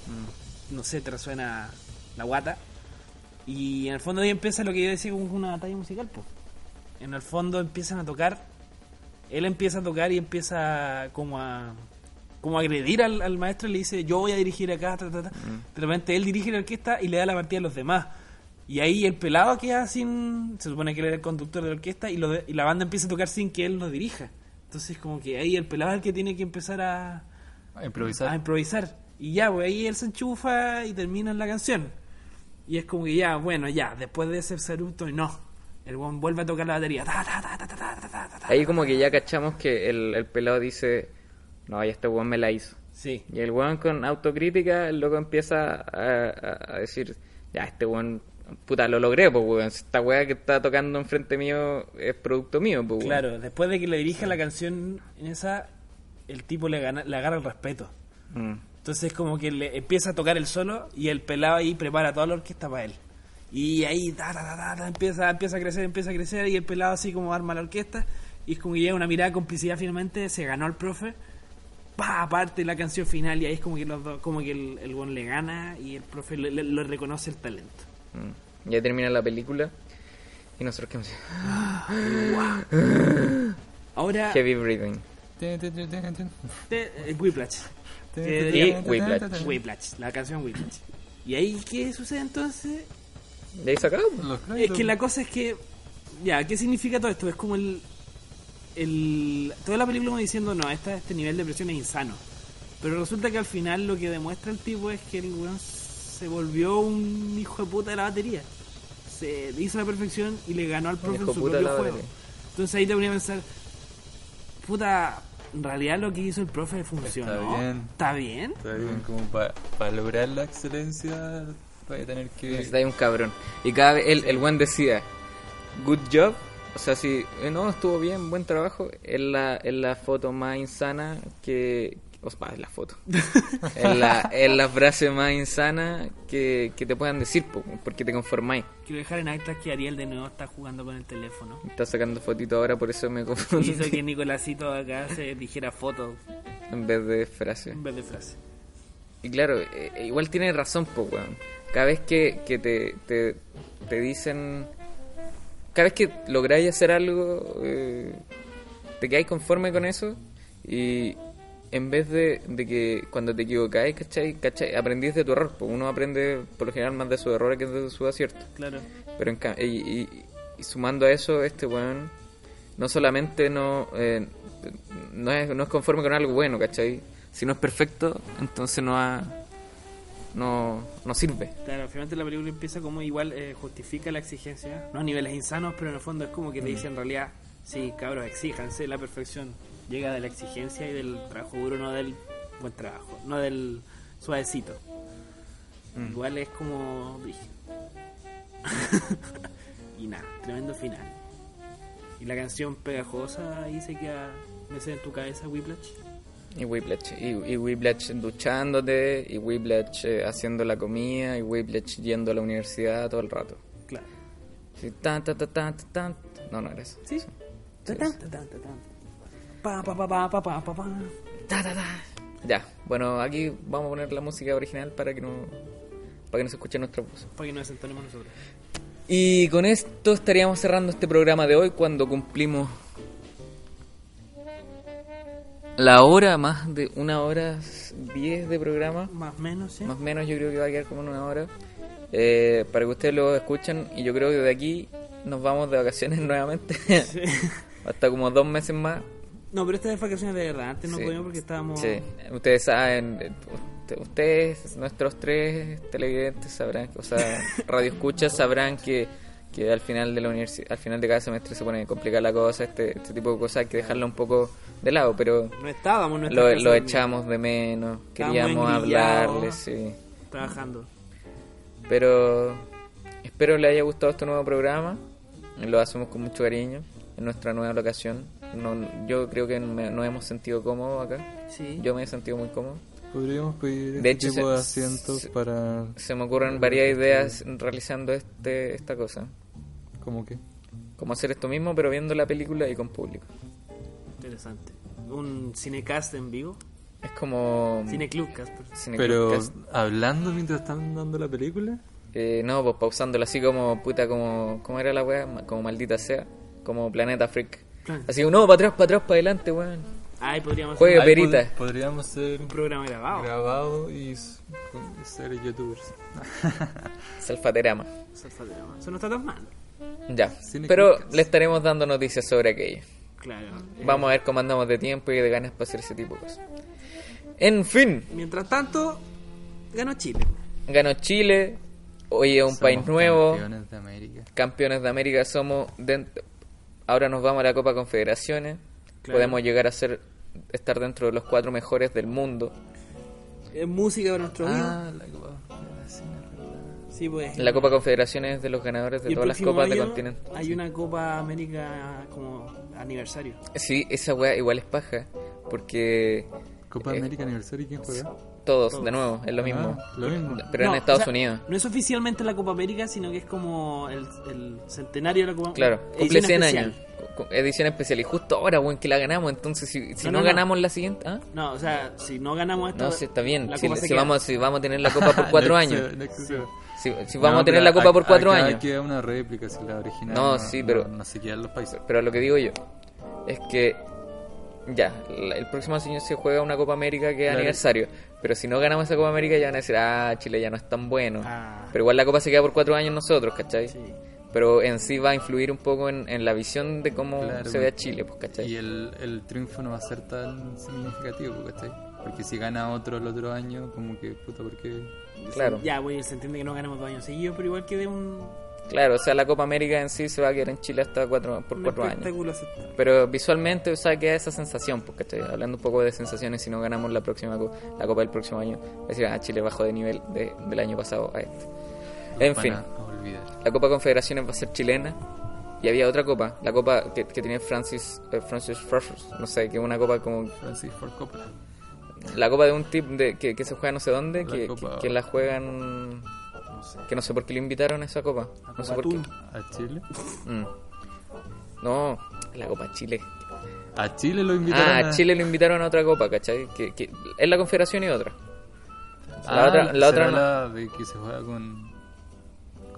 mm, no sé, te resuena la guata. Y en el fondo ahí empieza lo que yo decía como una batalla musical, pues. En el fondo empiezan a tocar, él empieza a tocar y empieza como a como agredir al, al maestro y le dice, yo voy a dirigir acá, ta, ta, ta. de repente él dirige la orquesta y le da la partida a los demás. Y ahí el pelado queda sin. Se supone que él era el conductor de la orquesta y, lo de, y la banda empieza a tocar sin que él lo dirija. Entonces, como que ahí el pelado es el que tiene que empezar a. A improvisar. A improvisar. Y ya, pues ahí él se enchufa y termina la canción. Y es como que ya, bueno, ya, después de ese saludo, no. El buen vuelve a tocar la batería. Ahí como que ya cachamos que el, pelado dice, no, ya este buen me la hizo. Sí. Y el buen con autocrítica, el loco empieza a, a decir, ya, este buen puta, lo logré, pues weón. Esta weá que está tocando enfrente mío es producto mío, pues weón. Claro, después de que le dirija la canción en esa, el tipo le, gana, le agarra el respeto. Mm. Entonces como que le empieza a tocar el solo y el pelado ahí prepara toda la orquesta para él. Y ahí ta, ta, ta, ta, empieza, empieza a crecer, empieza a crecer y el pelado así como arma la orquesta y es como que llega una mirada de complicidad finalmente, se ganó el profe, pa, aparte la canción final y ahí es como que los dos, como que el, el buen le gana y el profe le, le- le reconoce el talento. Mm. Ya termina la película y nosotros quedamos <gasps> Ahora, heavy breathing. eh, Whiplash. Y Whiplash. Whiplash, la canción Whiplash. ¿Y ahí qué sucede entonces? De ahí sacado. Los Es que la cosa es que. Ya, ¿qué significa todo esto? Es como el. el toda la película como diciendo, no, esta, este nivel de presión es insano. Pero resulta que al final lo que demuestra el tipo es que el weón se volvió un hijo de puta de la batería. Se hizo a la perfección y le ganó al profe en su propio juego. batería. Entonces ahí te ponía a pensar, puta, en realidad lo que hizo el profe funcionó. Está bien. ¿Está bien? Está bien, como para lograr la excelencia, vas a tener que. Necesitáis un cabrón. Y cada vez el, el buen decía, good job. O sea, si eh, no, estuvo bien, buen trabajo. Es la, es la foto más insana que. O sea, es la foto. es, la, es la frase más insana que, que te puedan decir, po, porque te conformáis. Quiero dejar en acta que Ariel de nuevo está jugando con el teléfono. Está sacando fotito ahora, por eso me confundí. Hizo que Nicolásito acá se dijera foto en vez de frase. en vez de frase. Y claro, eh, eh, igual tiene razón, pues, weón. Cada vez que, que te, te, te dicen. Cada vez que lográis hacer algo, eh, te quedáis conforme con eso. Y en vez de, de que cuando te equivocáis, ¿cachai? ¿cachai? Aprendís de tu error. Pues uno aprende por lo general más de sus errores que de sus aciertos. Claro. Pero en y, y- y sumando a eso, este weón no solamente no, eh, no, es, no es conforme con algo bueno, ¿cachai? Si no es perfecto, entonces no ha, no, no sirve. Claro, finalmente la película empieza como igual eh, justifica la exigencia, no a niveles insanos, pero en el fondo es como que te dice en realidad, sí, cabros, exíjanse, la perfección llega de la exigencia y del trabajo duro, no del buen trabajo, no del suavecito. Igual es como... brígido. <laughs> y nada, tremendo final. Y la canción pegajosa ahí se queda, me en tu cabeza, Whiplash. Y Whiplash, y, y Whiplash duchándote, y Whiplash eh, haciendo la comida, y Whiplash yendo a la universidad todo el rato. Claro. Sí, tan, tan, tan, tan, tan. No, no era eso. ¿Sí? Ta, ta, ta, ta, ta, ta. Pa, pa, pa, pa, pa, pa, pa, pa. Ta, ta, ta. Ya, bueno, aquí vamos a poner la música original para que no, para que no se escuche nuestra voz. Para que nos desentonemos nosotros. Y con esto estaríamos cerrando este programa de hoy cuando cumplimos la hora, más de una hora diez de programa. Más o menos, ¿sí? Más menos yo creo que va a quedar como en una hora. Eh, para que ustedes lo escuchen y yo creo que de aquí nos vamos de vacaciones <laughs> nuevamente. Hasta como dos meses más. No, pero esta es vacaciones de verdad. Antes no Sí. podíamos porque estábamos... Sí, ustedes saben, eh, usted- ustedes, nuestros tres televidentes sabrán, o sea, <laughs> radioescuchas sabrán que, que al final de la universidad, al final de cada semestre se pone complicada la cosa, este, este tipo de cosas hay que dejarlo un poco de lado, pero No estábamos, no lo, lo echamos de menos, queríamos hablarles, sí. Trabajando. Pero espero les haya gustado este nuevo programa. Lo hacemos con mucho cariño en nuestra nueva locación. No, yo creo que me- nos hemos sentido cómodos acá. Sí. Yo me he sentido muy cómodo. Podríamos pedir De este hecho, tipo de asientos se- para. Se me ocurren varias ideas realizando este esta cosa. ¿Cómo que? Como hacer esto mismo, pero viendo la película y con público. Interesante. Un cinecast en vivo. Es como... Cineclubcast. perdón. Pero Cineclubcast. hablando mientras están dando la película. Eh, no, pues pausándolo así como puta, como... ¿Cómo era la wea? Como maldita sea. Como Planeta Freak. Claro. Así como, no, para atrás, para atrás, para adelante, weón. Ahí podríamos hacer pod- perita. podríamos ser un programa grabado. grabado y ser youtubers. <laughs> Salfaterama. Salfaterama. Eso no está tan mal. Ya. Cine Pero le estaremos dando noticias sobre aquello. Claro. Eh, Vamos a ver cómo andamos de tiempo y de ganas para hacer ese tipo de cosas. En fin, Mientras tanto, ganó Chile. ganó Chile. hoy es un Somos país nuevo, Campeones de América. campeones de América somos, dent- ahora nos vamos a la Copa Confederaciones, Claro. podemos llegar a ser estar dentro de los cuatro mejores del mundo. Es música para nuestro. Ah, la Copa Confederaciones, ¿verdad? Sí, pues. La Copa Confederaciones es de los ganadores de todas las copas de continente. Hay una Copa América como aniversario. Sí, esa weá igual es paja, porque Copa Eh, América Aniversario, ¿quién juega? Todos, de nuevo, es lo mismo. Ah, lo mismo. Pero No, en Estados o sea, Unidos. No es oficialmente la Copa América, sino que es como el, el centenario de la Copa Claro, edición cumple 100 especial. años. Edición especial. Y justo ahora, weón, que la ganamos. Entonces, si, si No, no, no, no. ganamos la siguiente. ¿ah? No, o sea, si no ganamos esta. No, sí, está bien. Si, si queda. vamos, si vamos a tener la copa por <laughs> cuatro años. eh, eh. Si, si vamos No, a tener la copa ac- por cuatro acá años. queda una réplica, si la original. No, sí, pero- No, se quedan los países. Pero lo que digo yo es que. Ya, la- el próximo año se juega una Copa América que es Claro. aniversario. Pero si no ganamos esa Copa América, ya van a decir, ah, Chile ya no es tan bueno. Ah. Pero igual la Copa se queda por cuatro años nosotros, ¿cachai? Sí. Pero en sí va a influir un poco en, en la visión de cómo Claro, se ve a pues. Chile, pues, ¿cachai? Y el, el triunfo no va a ser tan significativo, pues, ¿cachai? Porque si gana otro el otro año, como que, puta, ¿por qué? Claro. Ya, bueno, se entiende que no ganamos dos años seguidos, pero igual que de un, Claro, o sea, la Copa América en sí se va a quedar en Chile hasta cuatro, por un cuatro años. Pero visualmente, o sea, queda esa sensación, porque estoy hablando un poco de sensaciones, si no ganamos la próxima la Copa del próximo año, es decir, ah, Chile bajó de nivel de- del año pasado a este. En fin, la Copa Confederaciones va a ser chilena. Y había otra copa, la copa que, que tenía Francis eh, Francis Frost, no sé, que es una copa como Francis Ford Coppola. la copa de un tip de, que, que se juega no sé dónde, La que, copa- que, que la juegan, No sé. que no sé por qué le invitaron a esa copa, no sé por qué. ¿A Chile? Mm. No, la Copa Chile. A Chile lo invitaron Ah, a Chile lo invitaron a otra copa, ¿cachai? Que, que es la Confederación y otra. Ah, La otra, la otra ¿será no. la de que se juega con,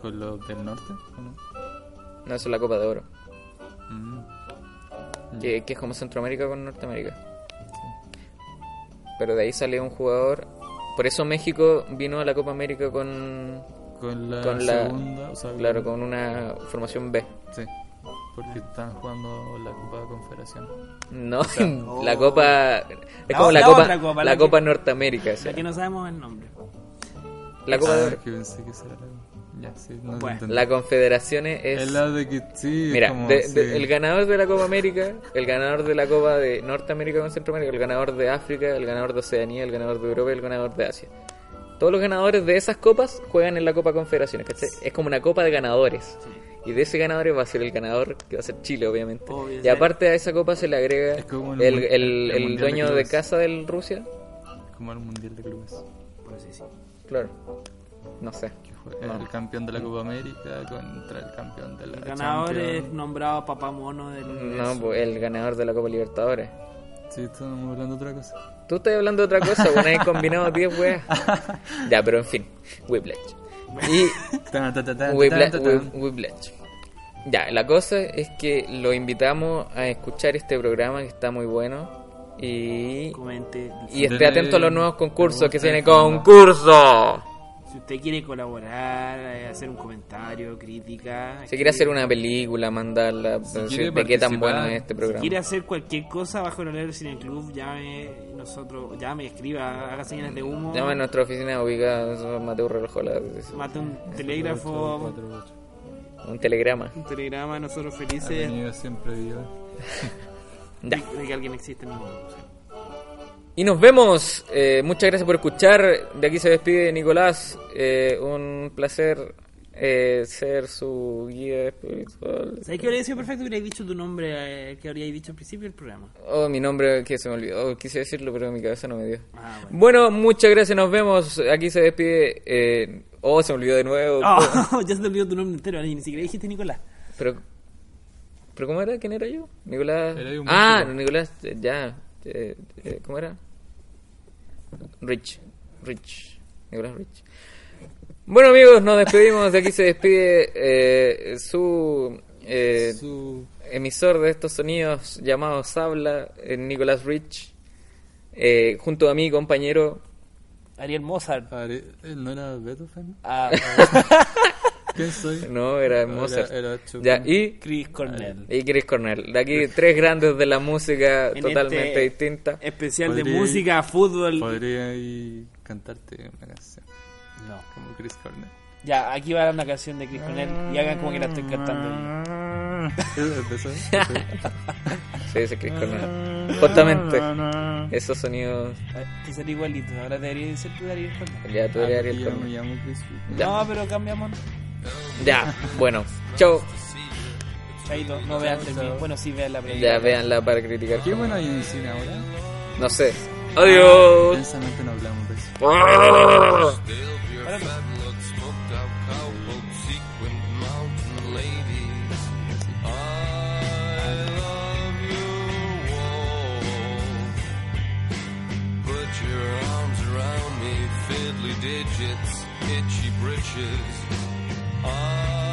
con los del norte? ¿o no? No, eso es la Copa de Oro. Mm. Que, que es como Centroamérica con Norteamérica. Pero de ahí sale un jugador. Por eso México vino a la Copa América con. Con la Con la- segunda, o sea, Claro, con una formación B. Sí, porque están jugando la Copa de Confederación. No, <laughs> la Copa. Es La como la, la Copa. otra copa, la la que- Copa Norteamérica. o sea. La que no sabemos el nombre. La Copa Ah, de Oro. que pensé que será la... Ya, sí, no Bueno. La Confederaciones es. Es la de que sí, Mira, como, de- sí. de- el ganador de la Copa América, el ganador de la Copa de Norteamérica con Centroamérica, el ganador de África, el ganador de Oceanía, el ganador de Europa y el ganador de Asia. Todos los ganadores de esas copas juegan en la Copa Confederaciones, ¿cachai? Es como una copa de ganadores. Y de ese ganador va a ser el ganador, que va a ser Chile, obviamente. Obvio, y aparte a esa copa se le agrega Es como el, el el, mun- el, el mundial de dueño de casa del Rusia. Como el Mundial de Clubes. Por así decirlo. Claro. No sé. El campeón de la Copa América contra el campeón de la El ganador es nombrado papá mono del universo. No, pues el ganador de la Copa Libertadores. Sí, estamos hablando de otra cosa. Tú estás hablando de otra cosa, bueno, hay combinado 10 weas. <laughs> Ya, pero en fin, Whiplash. Y Whiplash. Ya, la cosa es que lo invitamos a escuchar este programa que está muy bueno. Y, Comente. y esté atento a los nuevos concursos que se viene gusta, concurso. Si usted quiere colaborar, eh, hacer un comentario, crítica. Si quiere hacer una película, mandarla, Si decir de qué tan bueno es este Si programa. quiere hacer cualquier cosa bajo el horario del Cine Club, llame, nosotros, llame, escriba, haga señales de humo. Llama a nuestra oficina ubicada en Mateo Relojola. Mate un telégrafo, Cuatro, ocho. Un telegrama. un telegrama, nosotros felices siempre viva. <laughs> De, de que alguien existe en el mundo. Y nos vemos. Eh, muchas gracias por escuchar. De aquí se despide Nicolás. Eh, un placer eh, ser su guía espiritual. ¿Sabes qué habría sido perfecto? Hubiera dicho tu nombre eh, que habría dicho al principio del programa. Oh, mi nombre que se me olvidó. Oh, quise decirlo, pero mi cabeza no me dio. Ah, bueno. Bueno, muchas gracias. Nos vemos. Aquí se despide. Eh, oh, se me olvidó de nuevo. Oh, <laughs> ya se te olvidó tu nombre entero, ni siquiera dijiste Nicolás. Pero, pero ¿cómo era? ¿Quién era yo? Nicolás. Era yo un ah, músico. Nicolás, ya. Eh, eh, ¿Cómo era? Rich. Rich. Nicolás Rich. Bueno, amigos, nos despedimos. De aquí se despide eh, su, eh, Su... emisor de estos sonidos llamado Sabla, eh, Nicolás Rich. Eh, junto a mi compañero. Ariel Mozart. ¿Él no era Beethoven? Ah, <laughs> ¿Quién soy? No, era Mozart. era. Ya, y Chris Cornell. Y Chris Cornell. De aquí tres grandes de la música En totalmente este distinta. Especial de música, fútbol. Podría ahí cantarte una canción No. como Chris Cornell. Ya, aquí va una canción de Chris Cornell y hagan como que la estoy cantando. <laughs> <laughs> Sí, dice Chris Cornell. Justamente. Esos sonidos. Ah, Te sale igualito. Ahora debería ser tú, Ariel Cornell. Ya tú Ah, yo me Cornell. No, pero cambiamos. Ya, bueno. Chau. Chaito, no vean Terminator. Bueno, sí, vean la película. Ya, véanla para criticar. ¿Qué bueno hay en el cine ahora? No sé. Adiós. Intensamente no hablamos de eso. Your arms around me, fiddly digits, itchy britches. Oh.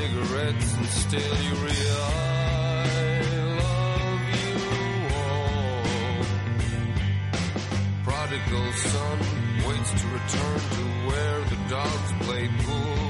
Cigarettes and stale urea. I love you all. Prodigal son waits to return to where the dogs play pool.